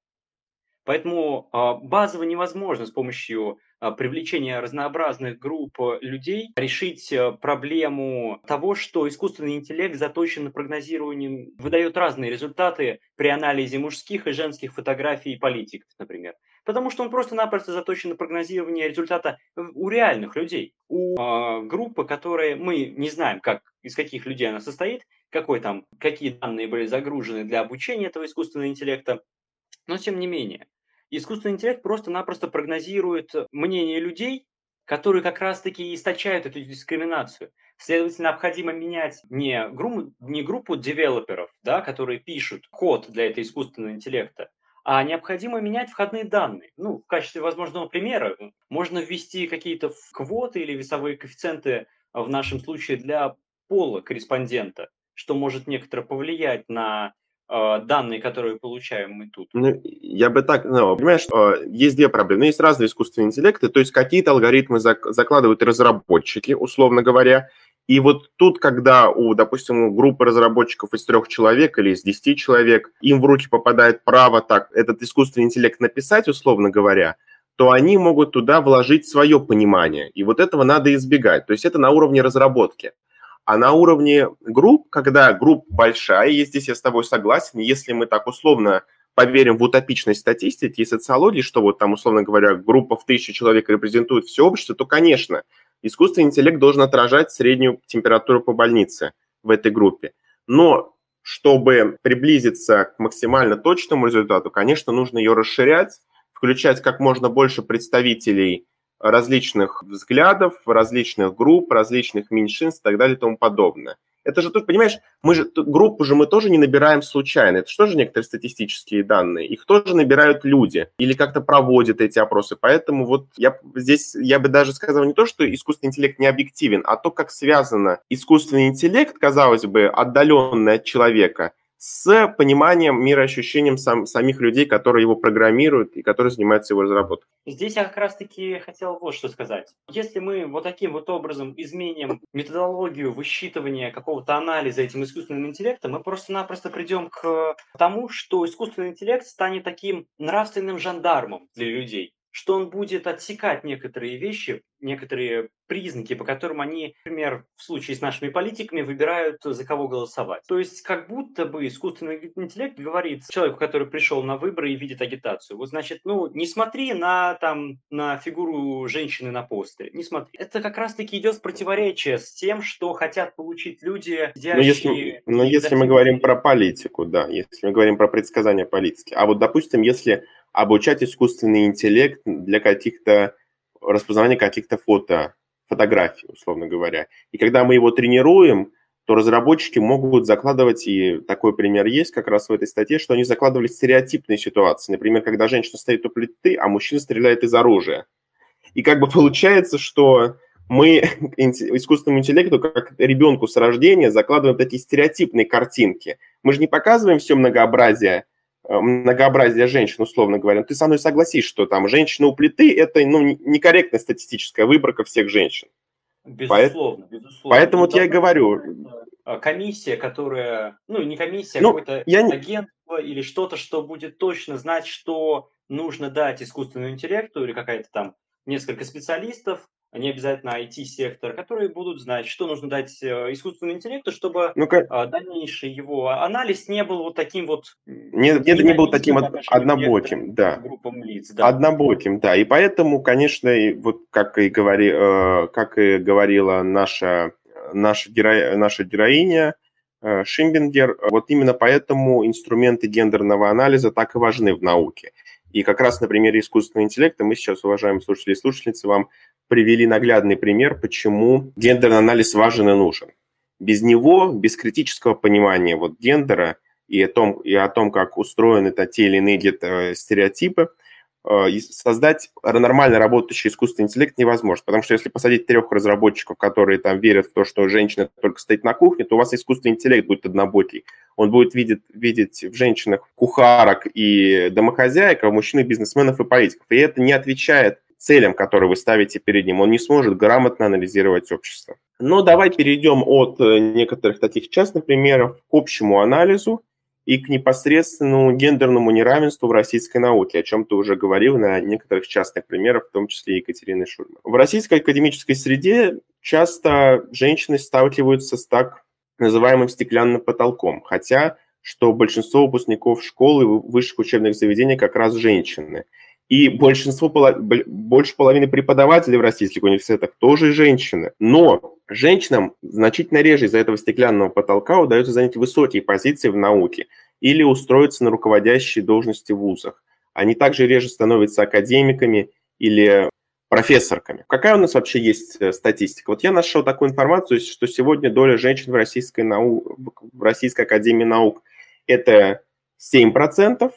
Поэтому а, базово невозможно с помощью а, привлечения разнообразных групп э, людей решить э, проблему того, что искусственный интеллект заточен на прогнозирование, выдает разные результаты при анализе мужских и женских фотографий политиков, например. Потому что он просто-напросто заточен на прогнозирование результата у реальных людей. У э, группы, которые мы не знаем, как, из каких людей она состоит, какой там, какие данные были загружены для обучения этого искусственного интеллекта, но тем не менее. Искусственный интеллект просто-напросто прогнозирует мнение людей, которые как раз-таки источают эту дискриминацию. Следовательно, необходимо менять не, гру- не группу девелоперов, да, которые пишут код для этого искусственного интеллекта, а необходимо менять входные данные. Ну, в качестве возможного примера можно ввести какие-то квоты или весовые коэффициенты в нашем случае для пола корреспондента, что может некоторо повлиять на а, данные, которые получаем мы тут? Ну, я бы так, ну, понимаешь, есть две проблемы. Есть разные искусственные интеллекты, то есть какие-то алгоритмы закладывают разработчики, условно говоря, и вот тут, когда у, допустим, у группы разработчиков из трех человек или из десяти человек, им в руки попадает право так этот искусственный интеллект написать, условно говоря, то они могут туда вложить свое понимание. И вот этого надо избегать. То есть это на уровне разработки. А на уровне групп, когда группа большая, и здесь я с тобой согласен, если мы так условно поверим в утопичность статистики и социологии, что вот там, условно говоря, группа в тысячу человек репрезентует все общество, то, конечно, искусственный интеллект должен отражать среднюю температуру по больнице в этой группе. Но чтобы приблизиться к максимально точному результату, конечно, нужно ее расширять, включать как можно больше представителей различных взглядов, различных групп, различных меньшинств и так далее и тому подобное. Это же тут, понимаешь, мы же группу же мы тоже не набираем случайно. Это же некоторые статистические данные? Их тоже набирают люди или как-то проводят эти опросы. Поэтому вот я здесь, я бы даже сказал не то, что искусственный интеллект не объективен, а то, как связано искусственный интеллект, казалось бы, отдаленный от человека, с пониманием, мироощущением сам, самих людей, которые его программируют и которые занимаются его разработкой. Здесь я как раз-таки хотел вот что сказать. Если мы вот таким вот образом изменим методологию высчитывания какого-то анализа этим искусственным интеллектом, мы просто-напросто придем к тому, что искусственный интеллект станет таким нравственным жандармом для людей что он будет отсекать некоторые вещи, некоторые признаки, по которым они, например, в случае с нашими политиками, выбирают, за кого голосовать. То есть как будто бы искусственный интеллект говорит человеку, который пришел на выборы и видит агитацию, вот значит, ну, не смотри на, там, на фигуру женщины на постере, не смотри. Это как раз-таки идет в противоречие с тем, что хотят получить люди, сидящие... Но если, но если мы говорим про политику, да, если мы говорим про предсказания политики, а вот, допустим, если обучать искусственный интеллект для каких-то распознавания каких-то фото, фотографий, условно говоря. И когда мы его тренируем, то разработчики могут закладывать, и такой пример есть как раз в этой статье, что они закладывали стереотипные ситуации. Например, когда женщина стоит у плиты, а мужчина стреляет из оружия. И как бы получается, что мы искусственному интеллекту, как ребенку с рождения, закладываем такие стереотипные картинки. Мы же не показываем все многообразие, э, многообразие женщин, условно говоря. Ты со мной согласись, что там женщина у плиты – это ну, некорректная статистическая выборка всех женщин. Безусловно, безусловно. Поэтому вот я и говорю. Э, комиссия, которая, ну не комиссия, а ну, какое-то я... агентство или что-то, что будет точно знать, что нужно дать искусственному интеллекту или какая-то там несколько специалистов, не обязательно IT-сектор, которые будут знать, что нужно дать э, искусственному интеллекту, чтобы ну дальнейший его анализ не был вот таким вот... Не, не, не был таким однобоким, да. Группам лиц, да. Однобоким, да. И поэтому, конечно, вот как и, говори, э, как и говорила наша, наша, геро, наша героиня, Шимбингер, вот именно поэтому инструменты гендерного анализа так и важны в науке. И как раз на примере искусственного интеллекта мы сейчас, уважаемые слушатели и слушательницы, вам привели наглядный пример, почему гендерный анализ важен и нужен. Без него, без критического понимания вот гендера и о том, и о том как устроены те или иные где-то стереотипы, э, создать нормально работающий искусственный интеллект невозможно. Потому что если посадить трех разработчиков, которые там верят в то, что женщина только стоит на кухне, то у вас искусственный интеллект будет однобокий. Он будет видеть, видеть в женщинах кухарок и домохозяек, а в мужчинах бизнесменов и политиков. И это не отвечает целям, которые вы ставите перед ним. Он не сможет грамотно анализировать общество. Но давай перейдем от э, некоторых таких частных примеров к общему анализу и к непосредственному гендерному неравенству в российской науке, о чем ты уже говорил на некоторых частных примерах, в том числе Екатерины Шульман. В российской академической среде часто женщины сталкиваются с так называемым стеклянным потолком, хотя что большинство выпускников школы и высших учебных заведений как раз женщины – и большинство, больше половины преподавателей в российских университетах тоже женщины. Но женщинам значительно реже из-за этого стеклянного потолка удается занять высокие позиции в науке или устроиться на руководящие должности в вузах. Они также реже становятся академиками или профессорками. Какая у нас вообще есть э, статистика? Вот я нашел такую информацию, что сегодня доля женщин в Российской, нау... в Российской Академии Наук – это 7%,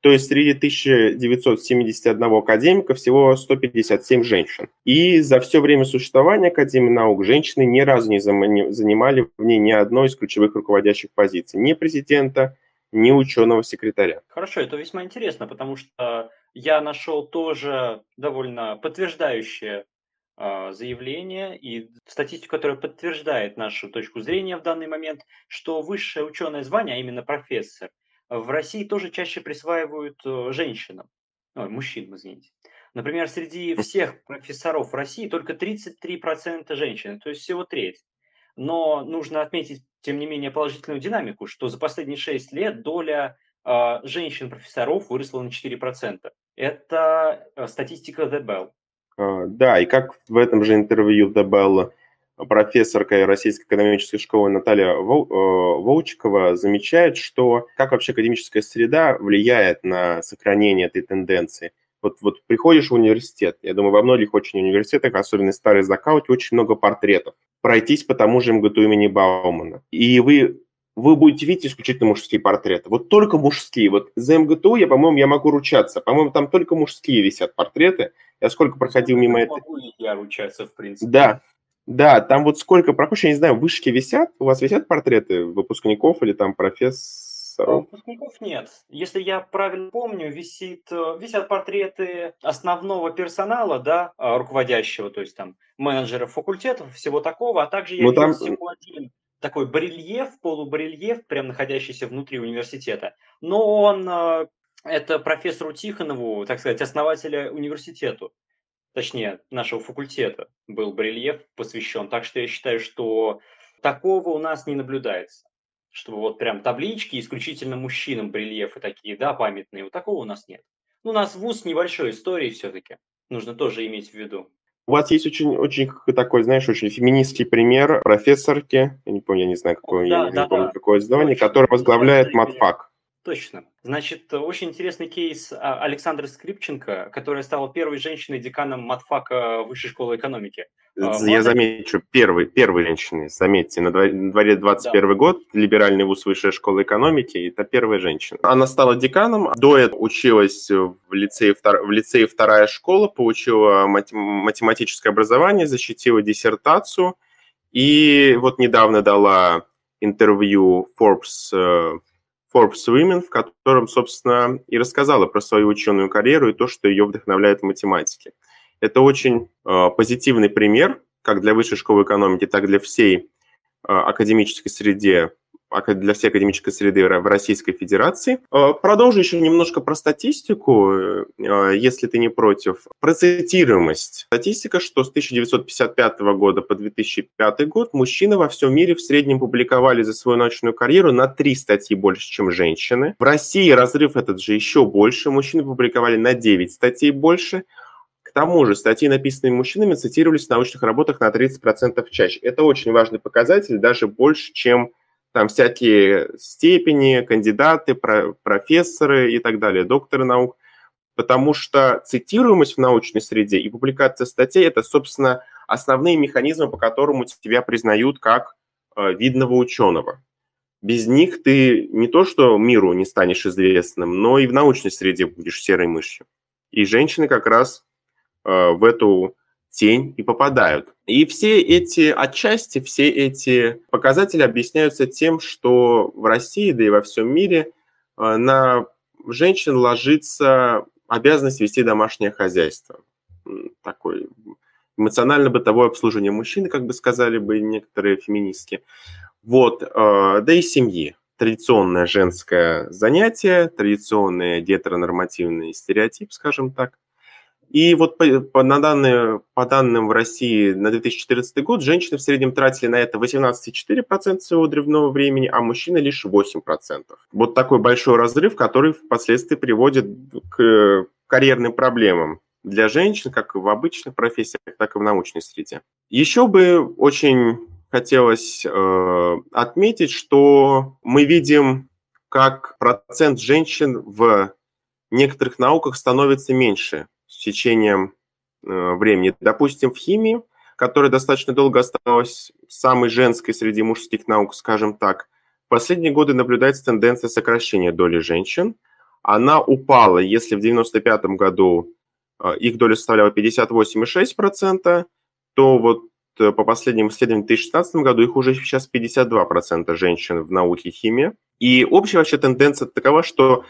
то есть среди 1971 академика всего 157 женщин. И за все время существования Академии наук женщины ни разу не занимали в ней ни одной из ключевых руководящих позиций. Ни президента, ни ученого секретаря. Хорошо, это весьма интересно, потому что я нашел тоже довольно подтверждающее а, заявление и статистику, которая подтверждает нашу точку зрения в данный момент, что высшее ученое звание, а именно профессор, в России тоже чаще присваивают э, женщинам, ой, мужчинам, извините. Например, среди всех профессоров в России только 33% женщин, то есть всего треть. Но нужно отметить, тем не менее, положительную динамику, что за последние 6 лет доля э, женщин-профессоров выросла на 4%. Это э, статистика The Bell. А, да, и как в этом же интервью The Bell профессорка Российской экономической школы Наталья э, Волчикова замечает, что как вообще академическая среда влияет на сохранение этой тенденции. Вот, вот приходишь в университет, я думаю, во многих очень университетах, особенно старые закауки, очень много портретов. Пройтись по тому же МГТУ имени Баумана. И вы, вы будете видеть исключительно мужские портреты. Вот только мужские. Вот за МГТУ я, по-моему, я могу ручаться. По-моему, там только мужские висят портреты. Я сколько проходил мимо этого. Могу я ручаться, в принципе. Да, да, там вот сколько проходишь, я не знаю, вышки висят? У вас висят портреты выпускников или там профессоров? Выпускников нет. Если я правильно помню, висит, э, висят портреты основного персонала, да, а, руководящего, то есть там менеджеров факультетов, всего такого, а также я ну, видел там... всего один такой барельеф, полубарельеф, прям находящийся внутри университета. Но он, э, это профессору Тихонову, так сказать, основателя университету точнее, нашего факультета был барельеф посвящен. Так что я считаю, что такого у нас не наблюдается. Чтобы вот прям таблички исключительно мужчинам барельефы такие, да, памятные, вот такого у нас нет. Ну, у нас вуз небольшой истории все-таки. Нужно тоже иметь в виду. У вас есть очень, очень такой, знаешь, очень феминистский пример профессорки, я не помню, я не знаю, какое, да, я да, не помню, да. какое звание, которая возглавляет матфак. Точно. Значит, очень интересный кейс а, Александры Скрипченко, которая стала первой женщиной-деканом матфака Высшей школы экономики. А, я замечу, первый, первой женщины, заметьте, на дворе 21 да. год, либеральный вуз Высшей школы экономики, это первая женщина. Она стала деканом, до этого училась в лицее, в лицее вторая школа, получила математическое образование, защитила диссертацию, и вот недавно дала интервью Forbes э, Forbes Women, в котором, собственно, и рассказала про свою ученую карьеру и то, что ее вдохновляет в математике. Это очень э, позитивный пример, как для высшей школы экономики, так и для всей э, академической среде для всей академической среды в Российской Федерации. Э, продолжу еще немножко про статистику, э, если ты не против. Про цитируемость. Статистика, что с 1955 года по 2005 год мужчины во всем мире в среднем публиковали за свою научную карьеру на три статьи больше, чем женщины. В России разрыв этот же еще больше. Мужчины публиковали на 9 статей больше. К тому же статьи, написанные мужчинами, цитировались в научных работах на 30% чаще. Это очень важный показатель, даже больше, чем там всякие степени, кандидаты, про, профессоры и так далее, докторы наук, потому что цитируемость в научной среде и публикация статей – это, собственно, основные механизмы, по которым тебя признают как э, видного ученого. Без них ты не то что миру не станешь известным, но и в научной среде будешь серой мышью. И женщины как раз э, в эту тень и попадают. И все эти отчасти, все эти показатели объясняются тем, что в России, да и во всем мире э, на женщин ложится обязанность вести домашнее хозяйство. Такое эмоционально-бытовое обслуживание мужчины, как бы сказали бы некоторые феминистки. Вот, э, да и семьи. Традиционное женское занятие, традиционный гетеронормативный стереотип, скажем так – и вот по, по, на данные, по данным в России на 2014 год женщины в среднем тратили на это 18,4% своего древного времени, а мужчины лишь 8%. Вот такой большой разрыв, который впоследствии приводит к карьерным проблемам для женщин, как в обычных профессиях, так и в научной среде. Еще бы очень хотелось э, отметить, что мы видим, как процент женщин в некоторых науках становится меньше течением э, времени. Допустим, в химии, которая достаточно долго оставалась самой женской среди мужских наук, скажем так, в последние годы наблюдается тенденция сокращения доли женщин. Она упала, если в 1995 году э, их доля составляла 58,6%, то вот э, по последним исследованиям в 2016 году их уже сейчас 52% женщин в науке химии. И общая вообще тенденция такова, что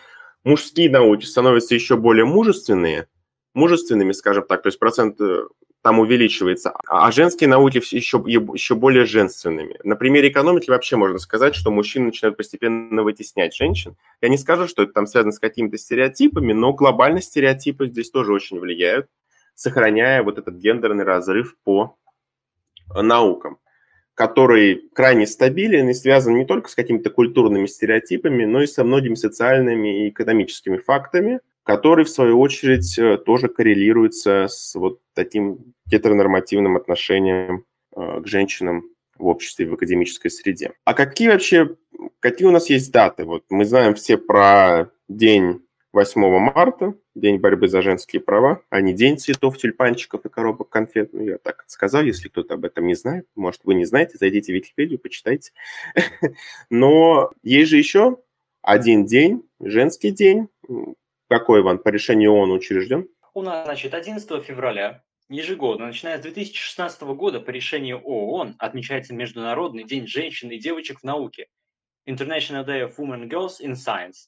мужские науки становятся еще более мужественные – мужественными, скажем так, то есть процент э, там увеличивается, а женские науки еще, еще более женственными. На примере экономики вообще можно сказать, что мужчины начинают постепенно вытеснять женщин. Я не скажу, что это там связано с какими-то стереотипами, но глобальные стереотипы здесь тоже очень влияют, сохраняя вот этот гендерный разрыв по наукам, который крайне стабилен и связан не только с какими-то культурными стереотипами, но и со многими социальными и экономическими фактами – который, в свою очередь, э, тоже коррелируется с вот таким гетеронормативным отношением э, к женщинам в обществе, в академической среде. А какие вообще, какие у нас есть даты? Вот мы знаем все про день 8 марта, День борьбы за женские права, а не День цветов, тюльпанчиков и коробок конфет. Ну, я так сказал, если кто-то об этом не знает. Может, вы не знаете, зайдите в Википедию, почитайте. Но есть же еще один день, женский день, какой, Иван, по решению ООН учрежден? У нас, значит, 11 февраля ежегодно, начиная с 2016 года, по решению ООН отмечается Международный день женщин и девочек в науке International Day of Women and Girls in Science.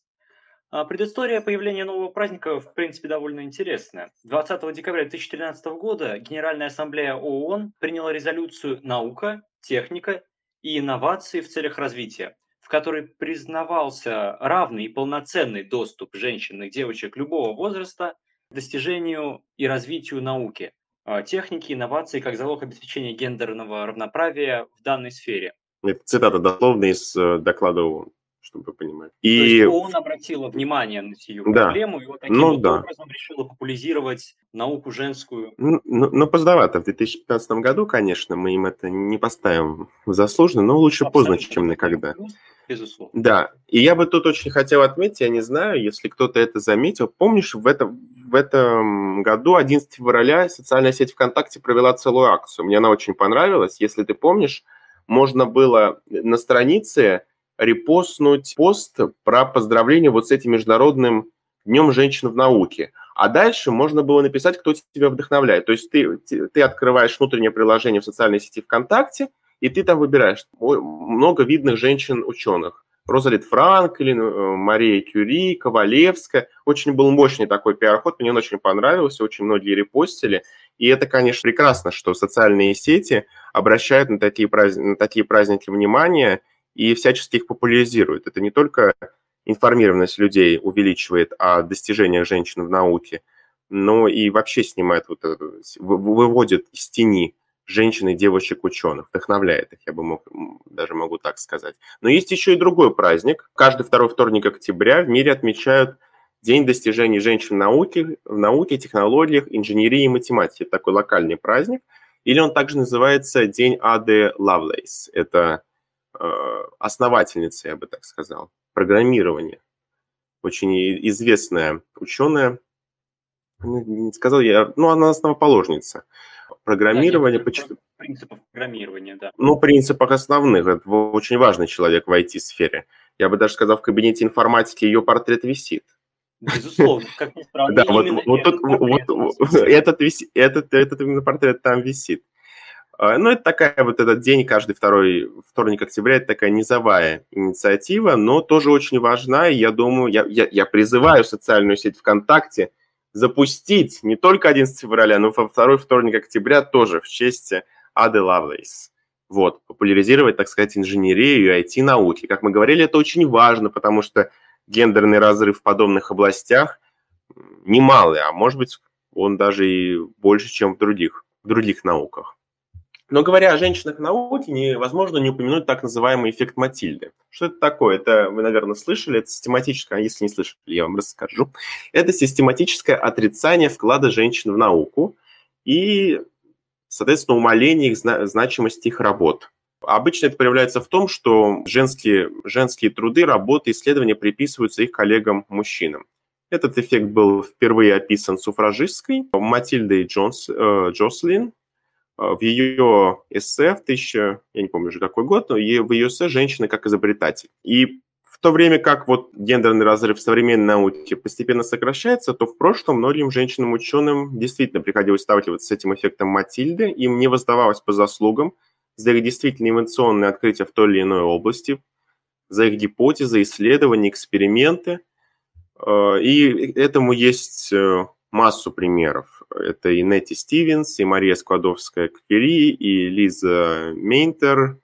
А предыстория появления нового праздника, в принципе, довольно интересная. 20 декабря 2013 года Генеральная ассамблея ООН приняла резолюцию «Наука, техника и инновации в целях развития», которой признавался равный и полноценный доступ женщин и девочек любого возраста к достижению и развитию науки, а, техники, инноваций как залог обеспечения гендерного равноправия в данной сфере. Это цитата дословно из э, доклада ООН чтобы вы понимали. И... То есть ООН обратила внимание на сию да. проблему и вот таким ну, вот да. образом решила популяризировать науку женскую. Ну, ну, ну, поздновато. В 2015 году, конечно, мы им это не поставим заслуженно, но лучше Абсолютно. поздно, чем никогда. Безусловно. Да, и я бы тут очень хотел отметить, я не знаю, если кто-то это заметил, помнишь, в этом, в этом году, 11 февраля, социальная сеть ВКонтакте провела целую акцию. Мне она очень понравилась. Если ты помнишь, можно было на странице репостнуть пост про поздравление вот с этим международным Днем женщин в науке. А дальше можно было написать, кто тебя вдохновляет. То есть ты, ты открываешь внутреннее приложение в социальной сети ВКонтакте, и ты там выбираешь много видных женщин-ученых. Розалит Франклин, э, Мария Кюри, Ковалевская. Очень был мощный такой пиар-ход, мне он очень понравился, очень многие репостили. И это, конечно, прекрасно, что социальные сети обращают на такие, праздники, на такие праздники внимание и всячески их популяризируют. Это не только информированность людей увеличивает о достижениях женщин в науке, но и вообще снимает, вот, выводит из тени женщин и девочек-ученых, вдохновляет их, я бы мог, даже могу так сказать. Но есть еще и другой праздник. Каждый второй вторник октября в мире отмечают День достижений женщин в науке, в науке, технологиях, инженерии и математике. Это такой локальный праздник. Или он также называется День Ады Лавлейс. Это э, основательница, я бы так сказал, программирования. Очень известная ученая, ну, не сказал я, ну, она основоположница программирования. Да, почему? Принципов программирования, да. Ну, принципах основных. Это очень важный человек в IT-сфере. Я бы даже сказал, в кабинете информатики ее портрет висит. Безусловно, как ни странно. Да, вот, вот, тут, вот, вот этот, этот, этот именно портрет там висит. А, ну, это такая вот этот день, каждый второй вторник октября, это такая низовая инициатива, но тоже очень важна, и я думаю, я, я, я призываю социальную сеть ВКонтакте – запустить не только 11 февраля, но и во второй вторник октября тоже в честь Ады Лавлейс. Вот, популяризировать, так сказать, инженерию и IT-науки. Как мы говорили, это очень важно, потому что гендерный разрыв в подобных областях немалый, а может быть, он даже и больше, чем в других, в других науках. Но говоря о женщинах в науке, невозможно не упомянуть так называемый эффект Матильды. Что это такое? Это вы, наверное, слышали. Это систематическое, а если не слышали, я вам расскажу. Это систематическое отрицание вклада женщин в науку и, соответственно, умаление их значимости их работ. Обычно это проявляется в том, что женские, женские труды, работы, исследования приписываются их коллегам-мужчинам. Этот эффект был впервые описан суфражистской Матильдой Джонс, э, Джослин в ее эссе в 1000, я не помню уже какой год, но в ее эссе «Женщина как изобретатель». И в то время как вот гендерный разрыв в современной науке постепенно сокращается, то в прошлом многим женщинам-ученым действительно приходилось сталкиваться с этим эффектом Матильды, им не воздавалось по заслугам за их действительно инновационные открытия в той или иной области, за их гипотезы, исследования, эксперименты. А, и этому есть э, массу примеров. Это и Нетти Стивенс, и Мария Складовская-Кюри, и Лиза Мейнтер,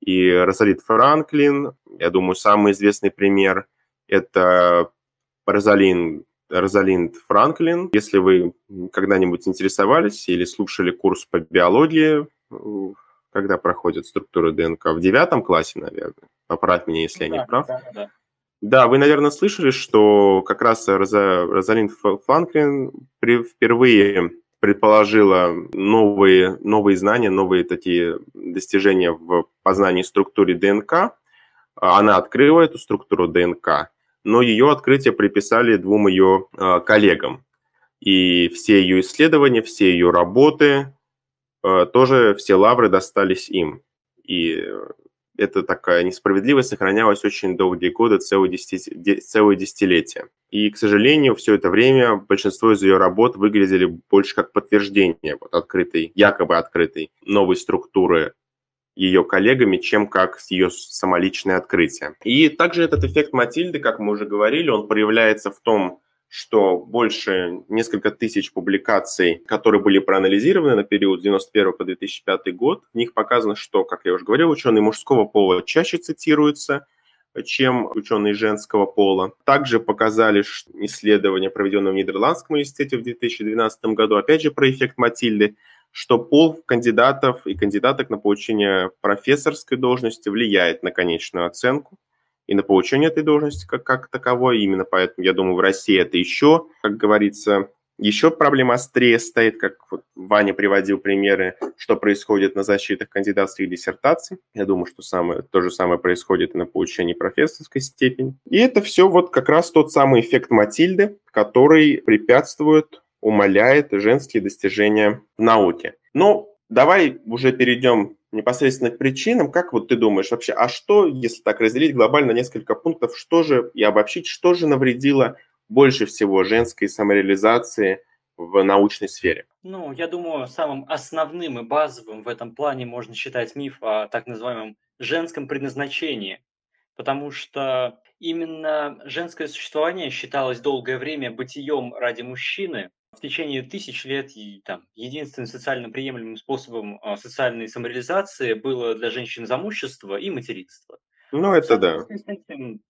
и Розалит Франклин. Я думаю, самый известный пример – это Розалин, Розалинд Франклин. Если вы когда-нибудь интересовались или слушали курс по биологии, когда проходит структура ДНК? В девятом классе, наверное. Поправь меня, если да, я не прав. Да, да. Да, вы, наверное, слышали, что как раз Роза, Розалинд Франклин впервые предположила новые, новые знания, новые такие достижения в познании структуры ДНК. Она открыла эту структуру ДНК, но ее открытие приписали двум ее а, коллегам. И все ее исследования, все ее работы, а, тоже все лавры достались им. И эта такая несправедливость сохранялась очень долгие годы, целые, десяти, целые десятилетия. И, к сожалению, все это время большинство из ее работ выглядели больше как подтверждение вот открытой, якобы открытой новой структуры ее коллегами, чем как ее самоличное открытие. И также этот эффект Матильды, как мы уже говорили, он проявляется в том, что больше несколько тысяч публикаций, которые были проанализированы на период с 91 по 2005 год, в них показано, что, как я уже говорил, ученые мужского пола чаще цитируются, чем ученые женского пола. Также показали исследования, проведенные в Нидерландском университете в 2012 году, опять же про эффект Матильды, что пол кандидатов и кандидаток на получение профессорской должности влияет на конечную оценку и на получение этой должности как, как таковой. Именно поэтому, я думаю, в России это еще, как говорится, еще проблема острее стоит, как вот Ваня приводил примеры, что происходит на защитах кандидатских диссертаций. Я думаю, что самое, то же самое происходит и на получении профессорской степени. И это все вот как раз тот самый эффект Матильды, который препятствует, умаляет женские достижения в науке. Но давай уже перейдем непосредственно к причинам. Как вот ты думаешь вообще, а что, если так разделить глобально несколько пунктов, что же и обобщить, что же навредило больше всего женской самореализации в научной сфере? Ну, я думаю, самым основным и базовым в этом плане можно считать миф о так называемом женском предназначении, потому что именно женское существование считалось долгое время бытием ради мужчины, в течение тысяч лет и, там, единственным социально приемлемым способом а, социальной самореализации было для женщин замужество и материнство. Ну, это да. Этим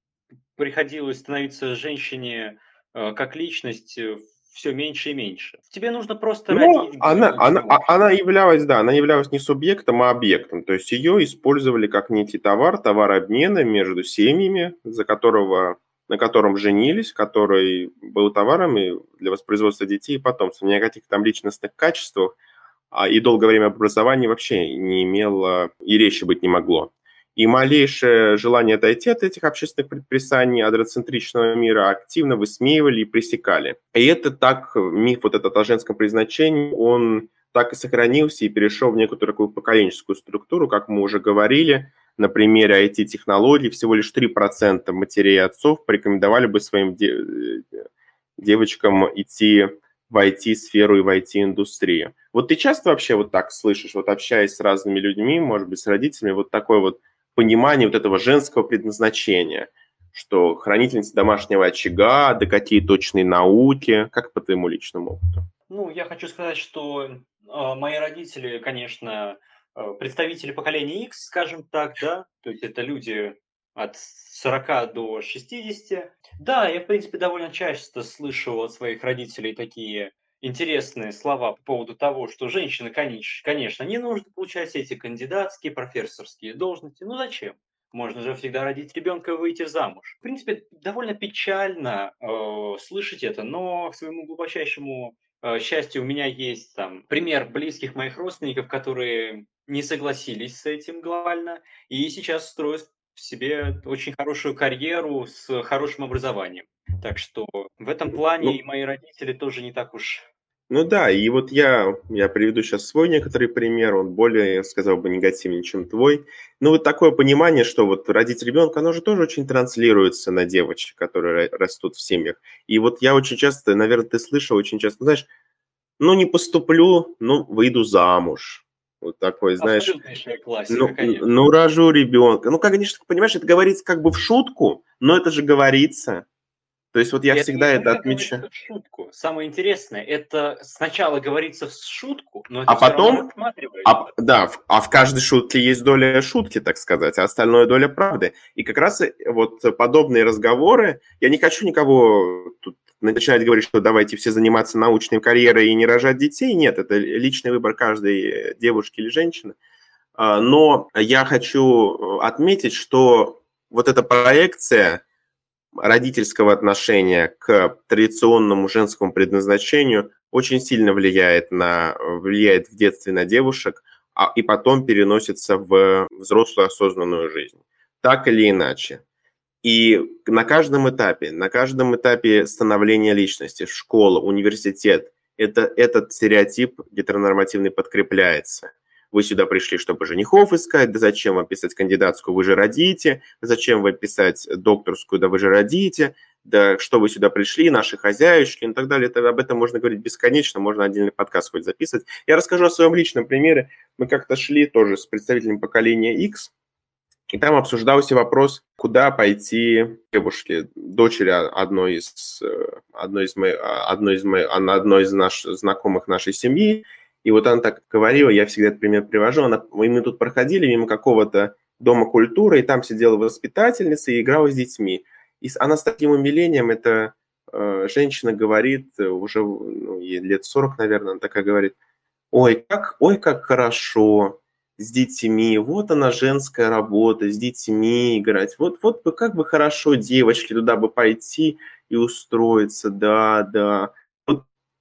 приходилось становиться женщине а, как личность э, все меньше и меньше. Тебе нужно просто ну, родить. Она, она, она являлась, да, она являлась не субъектом, а объектом. То есть ее использовали как некий товар, товар обмена между семьями, за которого на котором женились, который был товаром для воспроизводства детей и потомства. Ни о каких там личностных качествах а, и долгое время образования вообще не имело и речи быть не могло. И малейшее желание отойти от этих общественных предписаний андроцентричного мира активно высмеивали и пресекали. И это так, миф вот этот о женском предназначении, он так и сохранился и перешел в некую такую поколенческую структуру, как мы уже говорили – на примере IT-технологий всего лишь 3% матерей и отцов порекомендовали бы своим де- девочкам идти в IT-сферу и в IT-индустрию. Вот ты часто вообще вот так слышишь, вот общаясь с разными людьми, может быть, с родителями, вот такое вот понимание вот этого женского предназначения, что хранительница домашнего очага, да какие точные науки, как по твоему личному опыту? Ну, я хочу сказать, что э, мои родители, конечно, Э, представители поколения X, скажем так, да, то есть это люди от 40 до 60. Да, я, в принципе, довольно часто слышу от своих родителей такие интересные слова по поводу того, что женщины, конечно, не нужно получать эти кандидатские, профессорские должности. Ну зачем? Можно же всегда родить ребенка и выйти замуж. В принципе, довольно печально э, слышать это, но к своему глубочайшему э, счастью у меня есть там пример близких моих родственников, которые не согласились с этим глобально и сейчас строят в себе очень хорошую карьеру с хорошим образованием. Так что в этом плане ну, и мои родители тоже не так уж ну да, и вот я, я приведу сейчас свой некоторый пример, он более, я сказал бы, негативнее, чем твой. Ну вот такое понимание, что вот родить ребенка, оно же тоже очень транслируется на девочек, которые растут в семьях. И вот я очень часто, наверное, ты слышал очень часто, знаешь, ну не поступлю, ну выйду замуж. Вот такой, знаешь, классика, ну, ну рожу ребенка. Ну, как, конечно, понимаешь, это говорится как бы в шутку, но это же говорится. То есть вот я это всегда это отмечаю. Шутку. Самое интересное, это сначала говорится в шутку, но это а потом, а, да, а в каждой шутке есть доля шутки, так сказать, а остальное доля правды. И как раз э, вот подобные разговоры, я не хочу никого тут начинать говорить, что давайте все заниматься научной карьерой и не рожать детей. Нет, это личный выбор каждой девушки или женщины. А, но я хочу отметить, что вот эта проекция родительского отношения к традиционному женскому предназначению очень сильно влияет, на, влияет в детстве на девушек, а, и потом переносится в взрослую осознанную жизнь. Так или иначе. И на каждом этапе, на каждом этапе становления личности, школа, университет, это, этот стереотип гетеронормативный подкрепляется. Вы сюда пришли, чтобы женихов искать, да зачем вам писать кандидатскую, вы же родите, зачем вы писать докторскую, да вы же родите, да что вы сюда пришли, наши хозяюшки и так далее. Это, об этом можно говорить бесконечно, можно отдельный подкаст хоть записывать. Я расскажу о своем личном примере. Мы как-то шли тоже с представителями поколения X, и там обсуждался вопрос, куда пойти девушке, дочери одной из, э, одной из, моей, одной из, моей, одной из наших знакомых нашей семьи. И вот она так говорила, я всегда этот пример привожу, она, мы тут проходили мимо какого-то дома культуры, и там сидела воспитательница и играла с детьми. И она с таким умилением, эта э, женщина говорит, э, уже ну, ей лет 40, наверное, она такая говорит, ой, как, ой, как хорошо, с детьми, вот она женская работа, с детьми играть, вот, вот бы как бы хорошо девочке туда бы пойти и устроиться, да, да.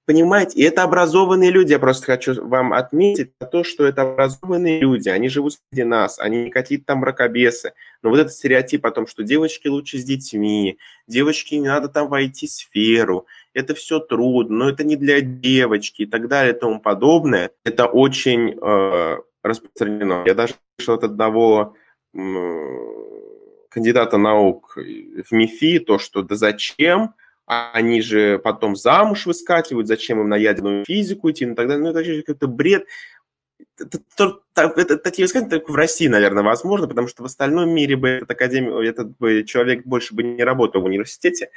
Понимаете, и это образованные люди, я просто хочу вам отметить то, что это образованные люди, они живут среди нас, они не какие-то там мракобесы. Но вот этот стереотип о том, что девочки лучше с детьми, девочки не надо там войти в сферу, это все трудно, но это не для девочки и так далее и тому подобное, это очень э, распространено. Я даже слышал от одного э, кандидата наук в МИФИ, то, что да зачем, они же потом замуж выскакивают, зачем им на ядерную физику идти, ну тогда, ну это вообще какой-то бред. Это, такие высказывания только в России, наверное, возможно, потому что в остальном мире бы этот, академик, этот бы человек больше бы не работал в университете.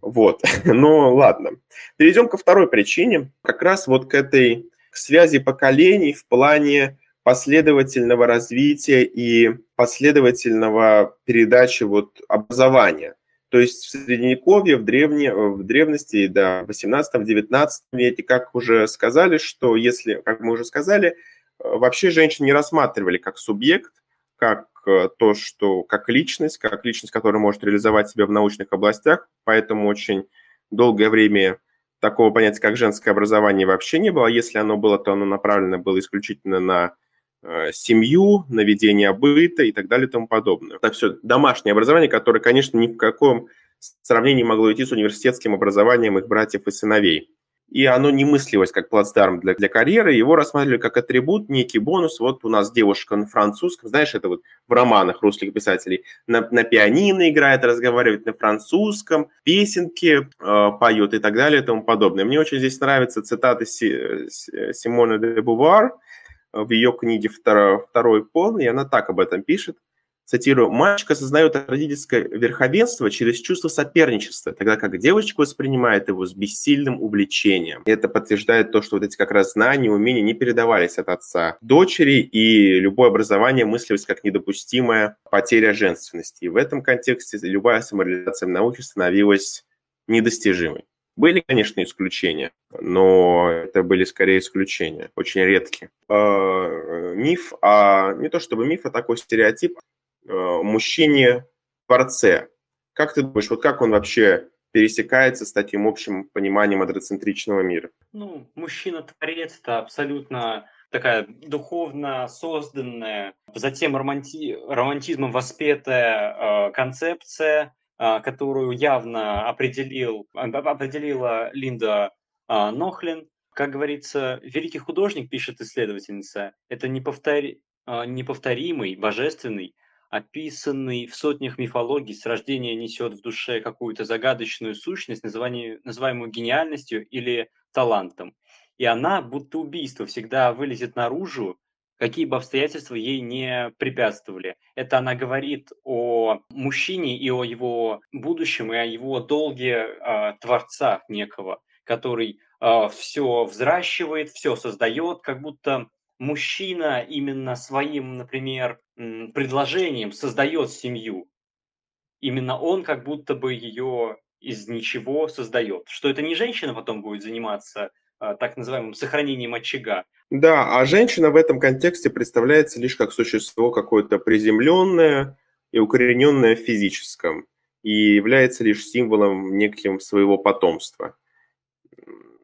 Вот, но ладно. Перейдем ко второй причине, как раз вот к этой к связи поколений в плане последовательного развития и последовательного передачи вот образования. То есть в Средневековье, в, древне, в древности, да, в 18-19 веке, как уже сказали, что если, как мы уже сказали, э, вообще женщин не рассматривали как субъект, как э, то, что как личность, как личность, которая может реализовать себя в научных областях, поэтому очень долгое время такого понятия, как женское образование, вообще не было. Если оно было, то оно направлено было исключительно на Э, семью, наведение быта и так далее и тому подобное. Это все домашнее образование, которое, конечно, ни в каком сравнении могло идти с университетским образованием их братьев и сыновей. И оно не мыслилось как плацдарм для, для карьеры, его рассматривали как атрибут, некий бонус. Вот у нас девушка на французском, знаешь, это вот в романах русских писателей, на, на пианино играет, разговаривает на французском, песенки э, поет и так далее и тому подобное. Мне очень здесь нравятся цитаты Си, Симона де Бувар, в ее книге «Второй пол», и она так об этом пишет. Цитирую, «Мальчик осознает родительское верховенство через чувство соперничества, тогда как девочка воспринимает его с бессильным увлечением». И это подтверждает то, что вот эти как раз знания, умения не передавались от отца дочери, и любое образование мыслилось как недопустимая потеря женственности. И в этом контексте любая самореализация в науке становилась недостижимой. Были, конечно, исключения, но это были скорее исключения, очень редкие. Э, миф, а не то чтобы миф, а такой стереотип э, мужчине-творце. Как ты думаешь, вот как он вообще пересекается с таким общим пониманием андроцентричного мира? Ну, мужчина-творец – это абсолютно такая духовно созданная, затем романти... романтизмом воспетая э, концепция, а, которую явно определил, определила Линда а, Нохлин. Как говорится, великий художник, пишет исследовательница, это неповтори... А, неповторимый, божественный, описанный в сотнях мифологий, с рождения несет в душе какую-то загадочную сущность, называемую гениальностью или талантом. И она, будто убийство, всегда вылезет наружу какие бы обстоятельства ей не препятствовали. Это она говорит о мужчине и о его будущем, и о его долге э, творца некого, который э, а, все взращивает, все создает, как будто мужчина именно своим, например, предложением создает семью. Именно он как будто бы ее из ничего создает. Что это не женщина потом будет заниматься так называемым сохранением очага, да, а женщина в этом контексте представляется лишь как существо какое-то приземленное и укорененное в физическом, и является лишь символом неким своего потомства.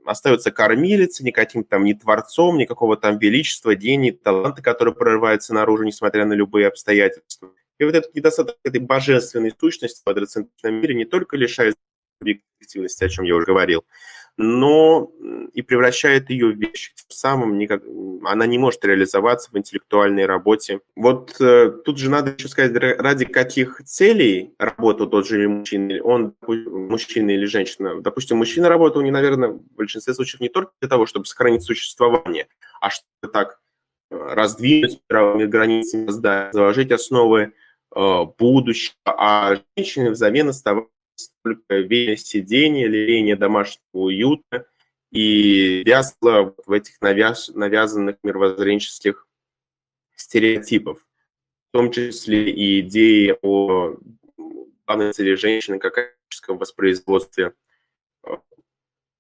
Остается кормилицей, никаким там ни творцом, никакого там величества, денег, таланта, который прорывается наружу, несмотря на любые обстоятельства. И вот этот недостаток этой божественной сущности в квадроцентричном мире не только лишает объективности, о чем я уже говорил, но и превращает ее в вещь. Тем самым никак, она не может реализоваться в интеллектуальной работе. Вот э, тут же надо еще сказать, ради каких целей работал тот же мужчина, он мужчина или женщина. Допустим, мужчина работал, не, наверное, в большинстве случаев не только для того, чтобы сохранить существование, а чтобы так э, раздвинуть мировыми границами, заложить основы э, будущего, а женщины взамен оставались только время сидения, лелеяние домашнего уюта и вязла в этих навяз, навязанных мировоззренческих стереотипов, в том числе и идеи о главной цели женщины как экономическом воспроизводстве э,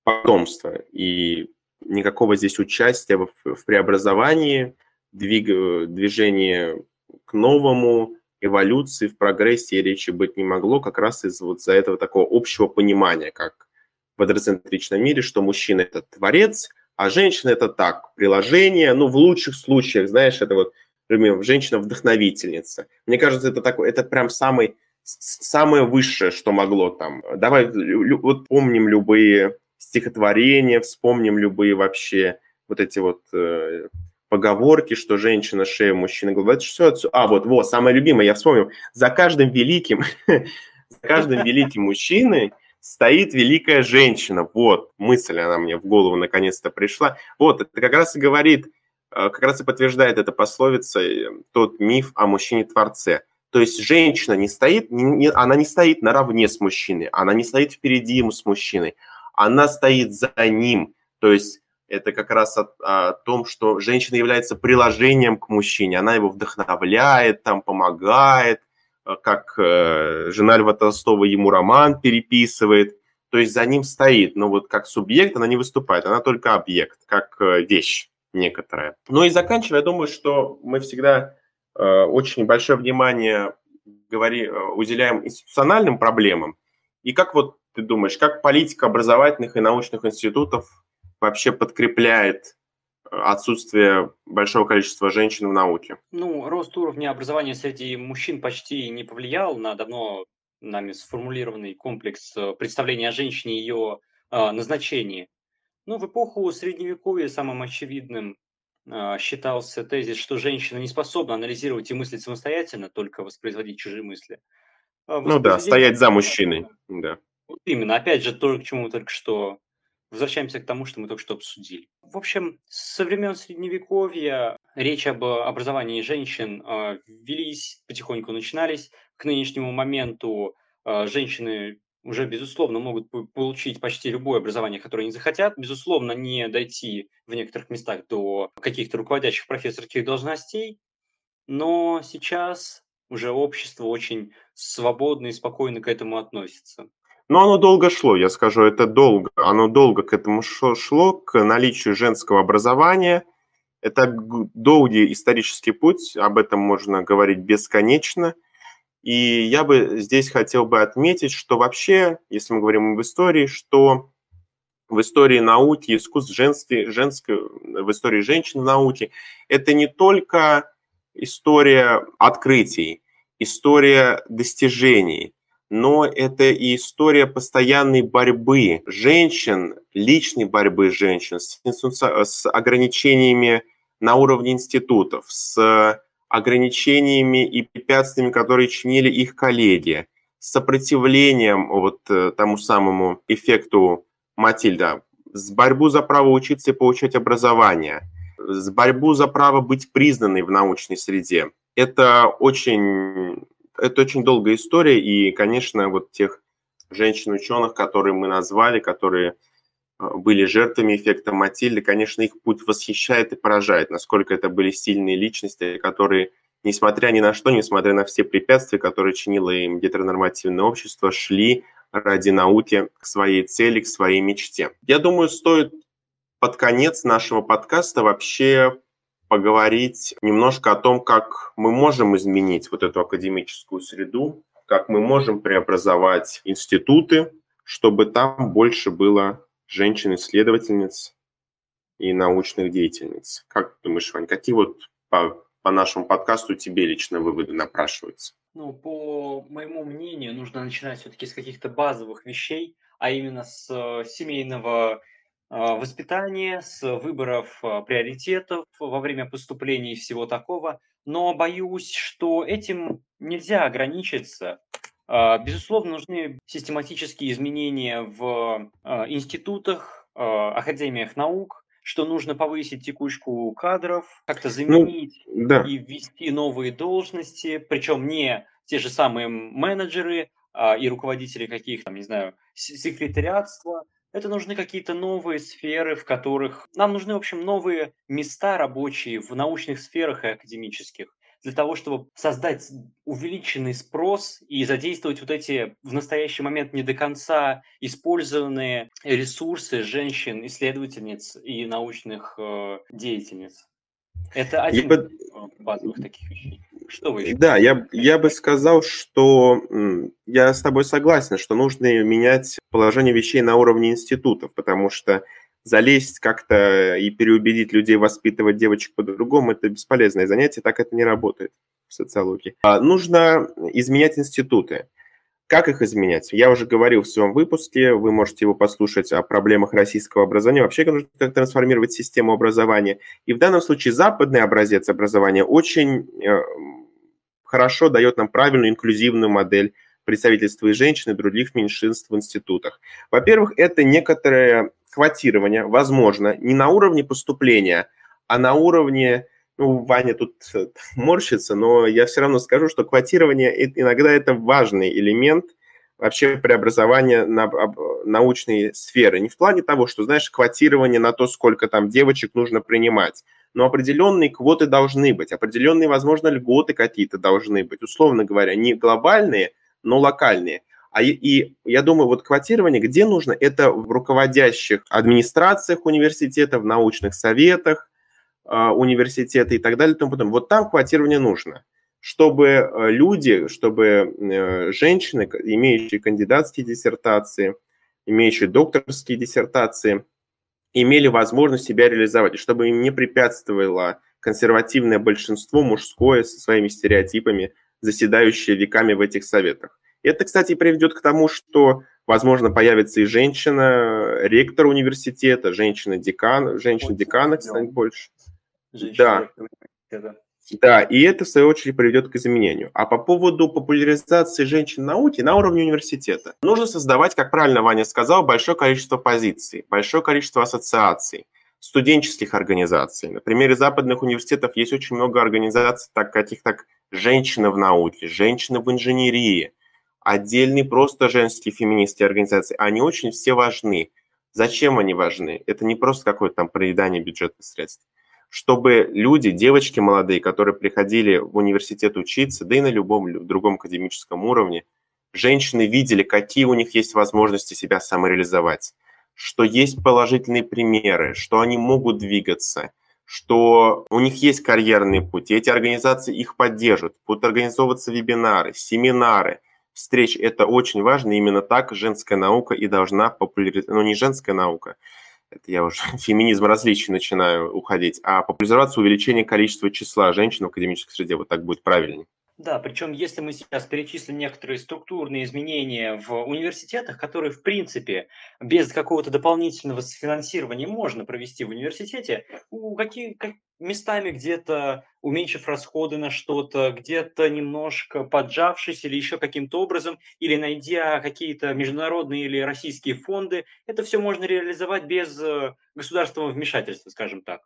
потомства. И никакого здесь участия в, в преобразовании, двиг, движении к новому, эволюции, в прогрессе речи быть не могло, как раз из вот за этого такого общего понимания, как в андроцентричном мире, что мужчина – это творец, а женщина – это так, приложение, ну, в лучших случаях, знаешь, это вот, например, женщина-вдохновительница. Мне кажется, это такой, это прям самый, самое высшее, что могло там. Давай вот помним любые стихотворения, вспомним любые вообще вот эти вот э, поговорки, что женщина шея, мужчина голова. Это все отсюда. А, вот, вот, самое любимое, я вспомнил. За каждым великим, за каждым великим мужчиной стоит великая женщина. Вот, мысль она мне в голову наконец-то пришла. Вот, это как раз и говорит, э, как раз и подтверждает эта пословица, э, тот миф о мужчине-творце. То есть женщина не стоит, не, она не стоит наравне с мужчиной, она не стоит впереди ему с мужчиной, она стоит за ним. То есть это как раз о, о том, что женщина является приложением к мужчине, она его вдохновляет, там помогает, э, как э, жена Льва Толстого ему роман переписывает, то есть за ним стоит, но вот как субъект она не выступает, она только объект, как э, вещь некоторая. Ну и заканчивая, я думаю, что мы всегда э, очень большое внимание говори, э, уделяем институциональным проблемам. И как вот ты думаешь, как политика образовательных и научных институтов вообще подкрепляет э, отсутствие большого количества женщин в науке? Ну, рост уровня образования среди мужчин почти не повлиял на давно нами сформулированный комплекс э, представления о женщине и ее э, назначении. Ну, в эпоху Средневековья самым очевидным э, считался тезис, что женщина не способна анализировать и мыслить самостоятельно, только воспроизводить чужие мысли. А ну да, стоять за мужчиной, да. Вот именно, опять же, то, к чему только что возвращаемся к тому, что мы только что обсудили. В общем, со времен Средневековья речь об образовании женщин э, велись, потихоньку начинались. К нынешнему моменту э, женщины уже, безусловно, могут получить почти любое образование, которое они захотят. Безусловно, не дойти в некоторых местах до каких-то руководящих профессорских должностей. Но сейчас уже общество очень свободно и спокойно к этому относится. Но оно долго шло, я скажу, это долго. Оно долго к этому шло, к наличию женского образования. Это долгий исторический путь, об этом можно говорить бесконечно. И я бы здесь хотел бы отметить, что вообще, если мы говорим об истории, что в истории науки, искусств женской, женской, в истории женщин в науке, это не только история открытий, история достижений, но это и история постоянной борьбы женщин, личной борьбы женщин с, с ограничениями на уровне институтов, с ограничениями и препятствиями, которые чинили их коллеги, с сопротивлением вот э, тому самому эффекту Матильда, с борьбу за право учиться и получать образование, с борьбу за право быть признанной в научной среде. Это очень это очень долгая история, и, конечно, вот тех женщин-ученых, которые мы назвали, которые э, были жертвами эффекта Матильды, конечно, их путь восхищает и поражает, насколько это были сильные личности, которые, несмотря ни на что, несмотря на все препятствия, которые чинило им гетеронормативное общество, шли ради науки к своей цели, к своей мечте. Я думаю, стоит под конец нашего подкаста вообще поговорить немножко о том, как мы можем изменить вот эту академическую среду, как мы можем преобразовать институты, чтобы там больше было женщин-исследовательниц и научных деятельниц. Как думаешь, Вань, какие вот по, по нашему подкасту тебе лично выводы напрашиваются? Ну, по моему мнению, нужно начинать все-таки с каких-то базовых вещей, а именно с э, семейного а, воспитание, с выборов а, приоритетов во время поступления и всего такого. Но боюсь, что этим нельзя ограничиться. А, безусловно, нужны систематические изменения в институтах, академиях наук, что нужно повысить текучку кадров, как-то ну, заменить ну, да. и ввести новые должности, причем не те же самые менеджеры и руководители каких-то, не знаю, секретариатства, это нужны какие-то новые сферы, в которых... Нам нужны, в общем, новые места рабочие в научных сферах и академических для того, чтобы создать увеличенный спрос и задействовать вот эти в настоящий момент не до конца использованные ресурсы женщин, исследовательниц и научных э, деятельниц. Это один из базовых таких вещей. Что вы еще? Да, я, я бы сказал, что я с тобой согласен, что нужно менять положение вещей на уровне институтов, потому что залезть как-то и переубедить людей воспитывать девочек по-другому – это бесполезное занятие, так это не работает в социологии. А нужно изменять институты. Как их изменять? Я уже говорил в своем выпуске, вы можете его послушать о проблемах российского образования, вообще как трансформировать систему образования. И в данном случае западный образец образования очень э, хорошо дает нам правильную инклюзивную модель представительства и женщин, и других меньшинств в институтах. Во-первых, это некоторое квотирование, возможно, не на уровне поступления, а на уровне ну, Ваня тут э, морщится, но я все равно скажу, что квотирование иногда это важный элемент вообще преобразования на научной сферы. Не в плане того, что, знаешь, квотирование на то, сколько там девочек нужно принимать, но определенные квоты должны быть, определенные, возможно, льготы какие-то должны быть, условно говоря, не глобальные, но локальные. А и, и я думаю, вот квотирование, где нужно, это в руководящих администрациях университетов, в научных советах, университеты и так далее и тому подобное. Вот там квотирование нужно, чтобы э, люди, чтобы э, женщины, имеющие кандидатские диссертации, имеющие докторские диссертации, имели возможность себя реализовать, и чтобы им не препятствовало консервативное большинство мужское со своими стереотипами, заседающее веками в этих советах. Это, кстати, приведет к тому, что, возможно, появится и женщина ректор университета, женщина-декан, женщина-декана станет больше да. Да, и это, в свою очередь, приведет к изменению. А по поводу популяризации женщин в науке на уровне университета. Нужно создавать, как правильно Ваня сказал, большое количество позиций, большое количество ассоциаций, студенческих организаций. На примере западных университетов есть очень много организаций, так, каких так женщины в науке, женщины в инженерии, отдельные просто женские феминистские организации. Они очень все важны. Зачем они важны? Это не просто какое-то там проедание бюджетных средств чтобы люди, девочки молодые, которые приходили в университет учиться, да и на любом другом академическом уровне, женщины видели, какие у них есть возможности себя самореализовать, что есть положительные примеры, что они могут двигаться, что у них есть карьерный путь, и эти организации их поддержат, будут организовываться вебинары, семинары, встречи. Это очень важно, именно так женская наука и должна популяризировать, ну не женская наука, это я уже феминизм различий начинаю уходить, а популяризация увеличение количества числа женщин в академической среде, вот так будет правильнее. Да, причем если мы сейчас перечислим некоторые структурные изменения в университетах, которые, в принципе, без какого-то дополнительного финансирования можно провести в университете, у каких, как, местами где-то уменьшив расходы на что-то, где-то немножко поджавшись или еще каким-то образом, или найдя какие-то международные или российские фонды, это все можно реализовать без э, государственного вмешательства, скажем так.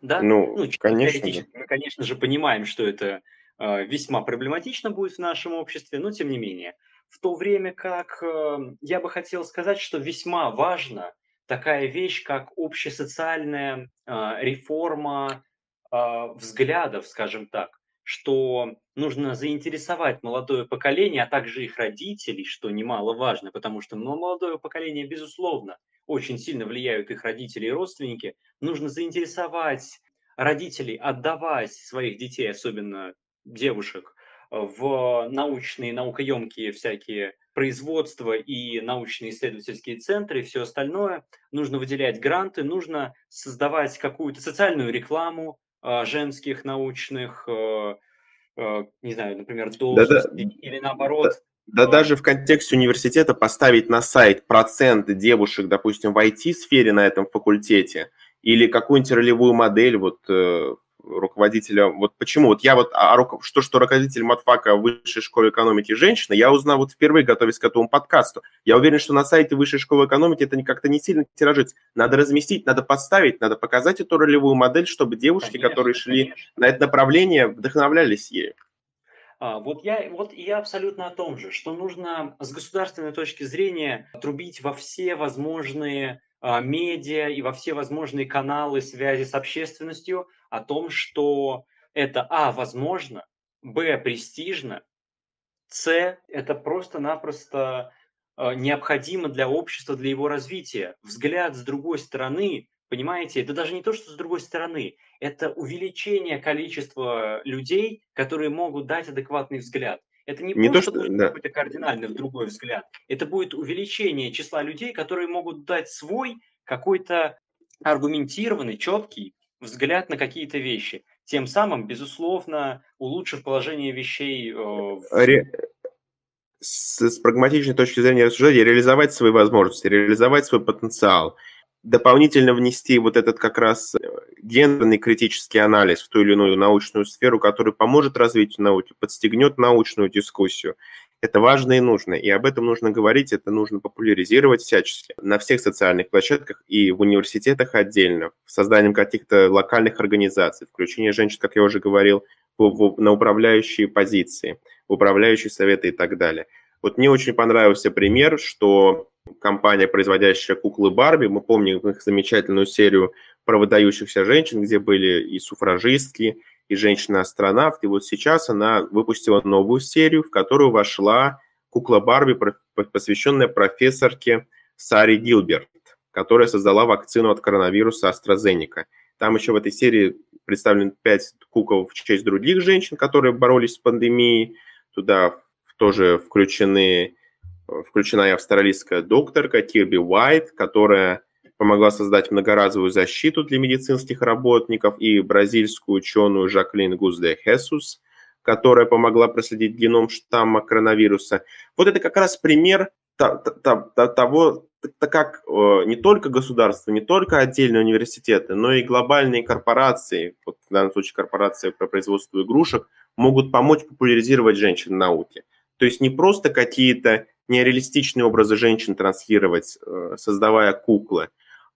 Да? Ну, ну конечно. Мы, конечно же, понимаем, что это весьма проблематично будет в нашем обществе, но тем не менее. В то время как э, я бы хотел сказать, что весьма важна такая вещь, как общесоциальная э, реформа взглядов, скажем так, что нужно заинтересовать молодое поколение, а также их родителей, что немаловажно, потому что на молодое поколение, безусловно, очень сильно влияют их родители и родственники. Нужно заинтересовать родителей отдавать своих детей, особенно девушек э, в научные, наукоемкие всякие производства и научные исследовательские центры и все остальное. Нужно выделять гранты, нужно создавать какую-то социальную рекламу э, женских научных, э, не знаю, например, должностей да, да, или наоборот. Да, да даже в контексте университета поставить на сайт процент девушек, допустим, в IT-сфере на этом факультете, или какую-нибудь ролевую модель вот руководителя, вот почему, вот я вот, а, что, что руководитель матфака Высшей школы экономики женщина, я узнал вот впервые, готовясь к этому подкасту. Я уверен, что на сайте Высшей школы экономики это как-то не сильно тиражится. Надо разместить, надо подставить, надо показать эту ролевую модель, чтобы девушки, конечно, которые шли конечно. на это направление, вдохновлялись ею. А, вот, я, вот я абсолютно о том же, что нужно с государственной точки зрения трубить во все возможные а, медиа и во все возможные каналы связи с общественностью о том, что это, а, возможно, б, престижно, с, это просто-напросто а, необходимо для общества, для его развития. Взгляд с другой стороны Понимаете, это даже не то, что с другой стороны, это увеличение количества людей, которые могут дать адекватный взгляд. Это не, не просто то, что, будет да. какой-то кардинальный другой взгляд, это будет увеличение числа людей, которые могут дать свой какой-то аргументированный, четкий взгляд на какие-то вещи, тем самым, безусловно, улучшив положение вещей. Э, в... Ре... С, с прагматичной точки зрения рассуждения, реализовать свои возможности, реализовать свой потенциал, дополнительно внести вот этот как раз э, гендерный критический анализ в ту или иную научную сферу, который поможет развитию науки, подстегнет научную дискуссию. Это важно и нужно, и об этом нужно говорить, это нужно популяризировать всячески на всех социальных площадках и в университетах отдельно, созданием каких-то локальных организаций, включение женщин, как я уже говорил, в, в, на управляющие позиции, в управляющие советы и так далее. Вот мне очень понравился пример, что компания, производящая куклы Барби, мы помним их замечательную серию про выдающихся женщин, где были и суфражистки, и женщина-астронавт. И вот сейчас она выпустила новую серию, в которую вошла кукла Барби, посвященная профессорке Саре Гилберт, которая создала вакцину от коронавируса AstraZeneca. Там еще в этой серии представлены пять кукол в честь других женщин, которые боролись с пандемией. Туда тоже включены, включена и австралийская докторка Кирби Уайт, которая помогла создать многоразовую защиту для медицинских работников, и бразильскую ученую Жаклин Гузде Хесус, которая помогла проследить геном штамма коронавируса. Вот это как раз пример того, как э, не только государство, не только отдельные университеты, но и глобальные корпорации, вот в данном случае корпорации по производству игрушек, могут помочь популяризировать женщин в науке. То есть не просто какие-то нереалистичные образы женщин транслировать, э, создавая куклы,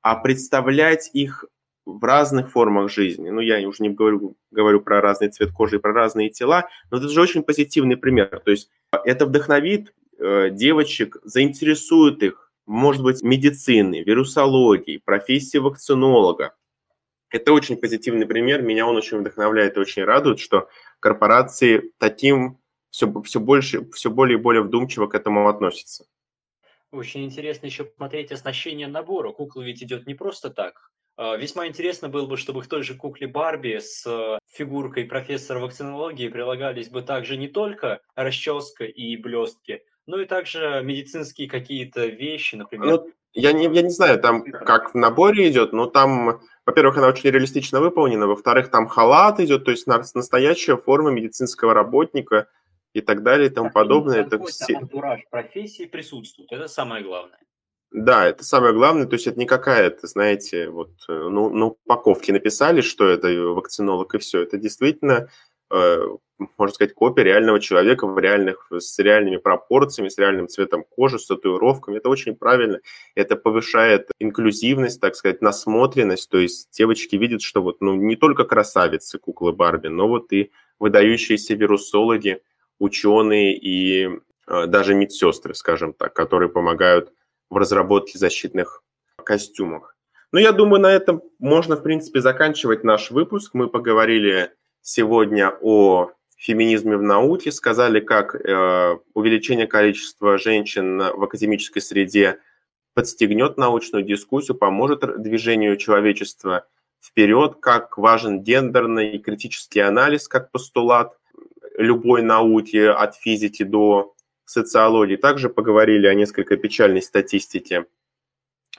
а представлять их в разных формах жизни. Ну, я уже не говорю, говорю про разный цвет кожи и про разные тела, но это же очень позитивный пример. То есть это вдохновит э, девочек, заинтересует их, может быть, медицины, вирусологии, профессии вакцинолога. Это очень позитивный пример, меня он очень вдохновляет и очень радует, что корпорации таким все, все, больше, все более и более вдумчиво к этому относятся. Очень интересно еще посмотреть оснащение набора. Кукла ведь идет не просто так. А, весьма интересно было бы, чтобы к той же кукле Барби с э, фигуркой профессора вакцинологии прилагались бы также не только расческа и блестки, но и также медицинские какие-то вещи, например. Ну, я не, я не знаю, там как в наборе идет, но там, во-первых, она очень реалистично выполнена, во-вторых, там халат идет, то есть настоящая форма медицинского работника – и так далее и тому так, подобное. Это все... антураж профессии присутствует, это самое главное. Да, это самое главное, то есть это не какая-то, знаете, вот, э, ну, ну, упаковки написали, что это вакцинолог и все. Это действительно, э, можно сказать, копия реального человека в реальных, с реальными пропорциями, с реальным цветом кожи, с татуировками. Это очень правильно. Это повышает инклюзивность, так сказать, насмотренность. То есть девочки видят, что вот, ну, не только красавицы куклы Барби, но вот и выдающиеся вирусологи, ученые и э, даже медсестры, скажем так, которые помогают в разработке защитных костюмов. Ну, я думаю, на этом можно, в принципе, заканчивать наш выпуск. Мы поговорили сегодня о феминизме в науке, сказали, как э, увеличение количества женщин в академической среде подстегнет научную дискуссию, поможет движению человечества вперед, как важен гендерный и критический анализ как постулат, любой науки, от физики до социологии. Также поговорили о несколько печальной статистике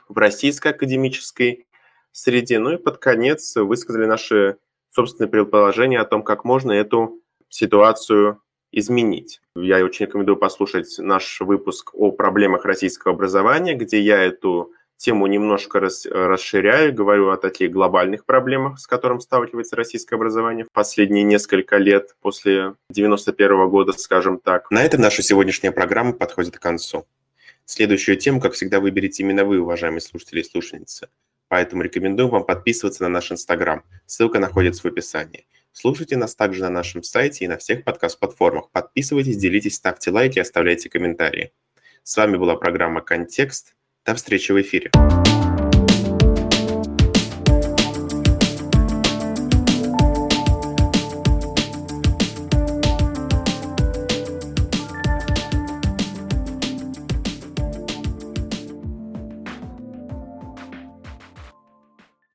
в российской академической среде. Ну и под конец высказали наши собственные предположения о том, как можно эту ситуацию изменить. Я очень рекомендую послушать наш выпуск о проблемах российского образования, где я эту тему немножко рас, расширяю, говорю о таких глобальных проблемах, с которым сталкивается российское образование в последние несколько лет, после 91 года, скажем так. На этом наша сегодняшняя программа подходит к концу. Следующую тему, как всегда, выберите именно вы, уважаемые слушатели и слушательницы. Поэтому рекомендую вам подписываться на наш Инстаграм. Ссылка находится в описании. Слушайте нас также на нашем сайте и на всех подкаст-платформах. Подписывайтесь, делитесь, ставьте лайки, оставляйте комментарии. С вами была программа «Контекст». До встречи в эфире.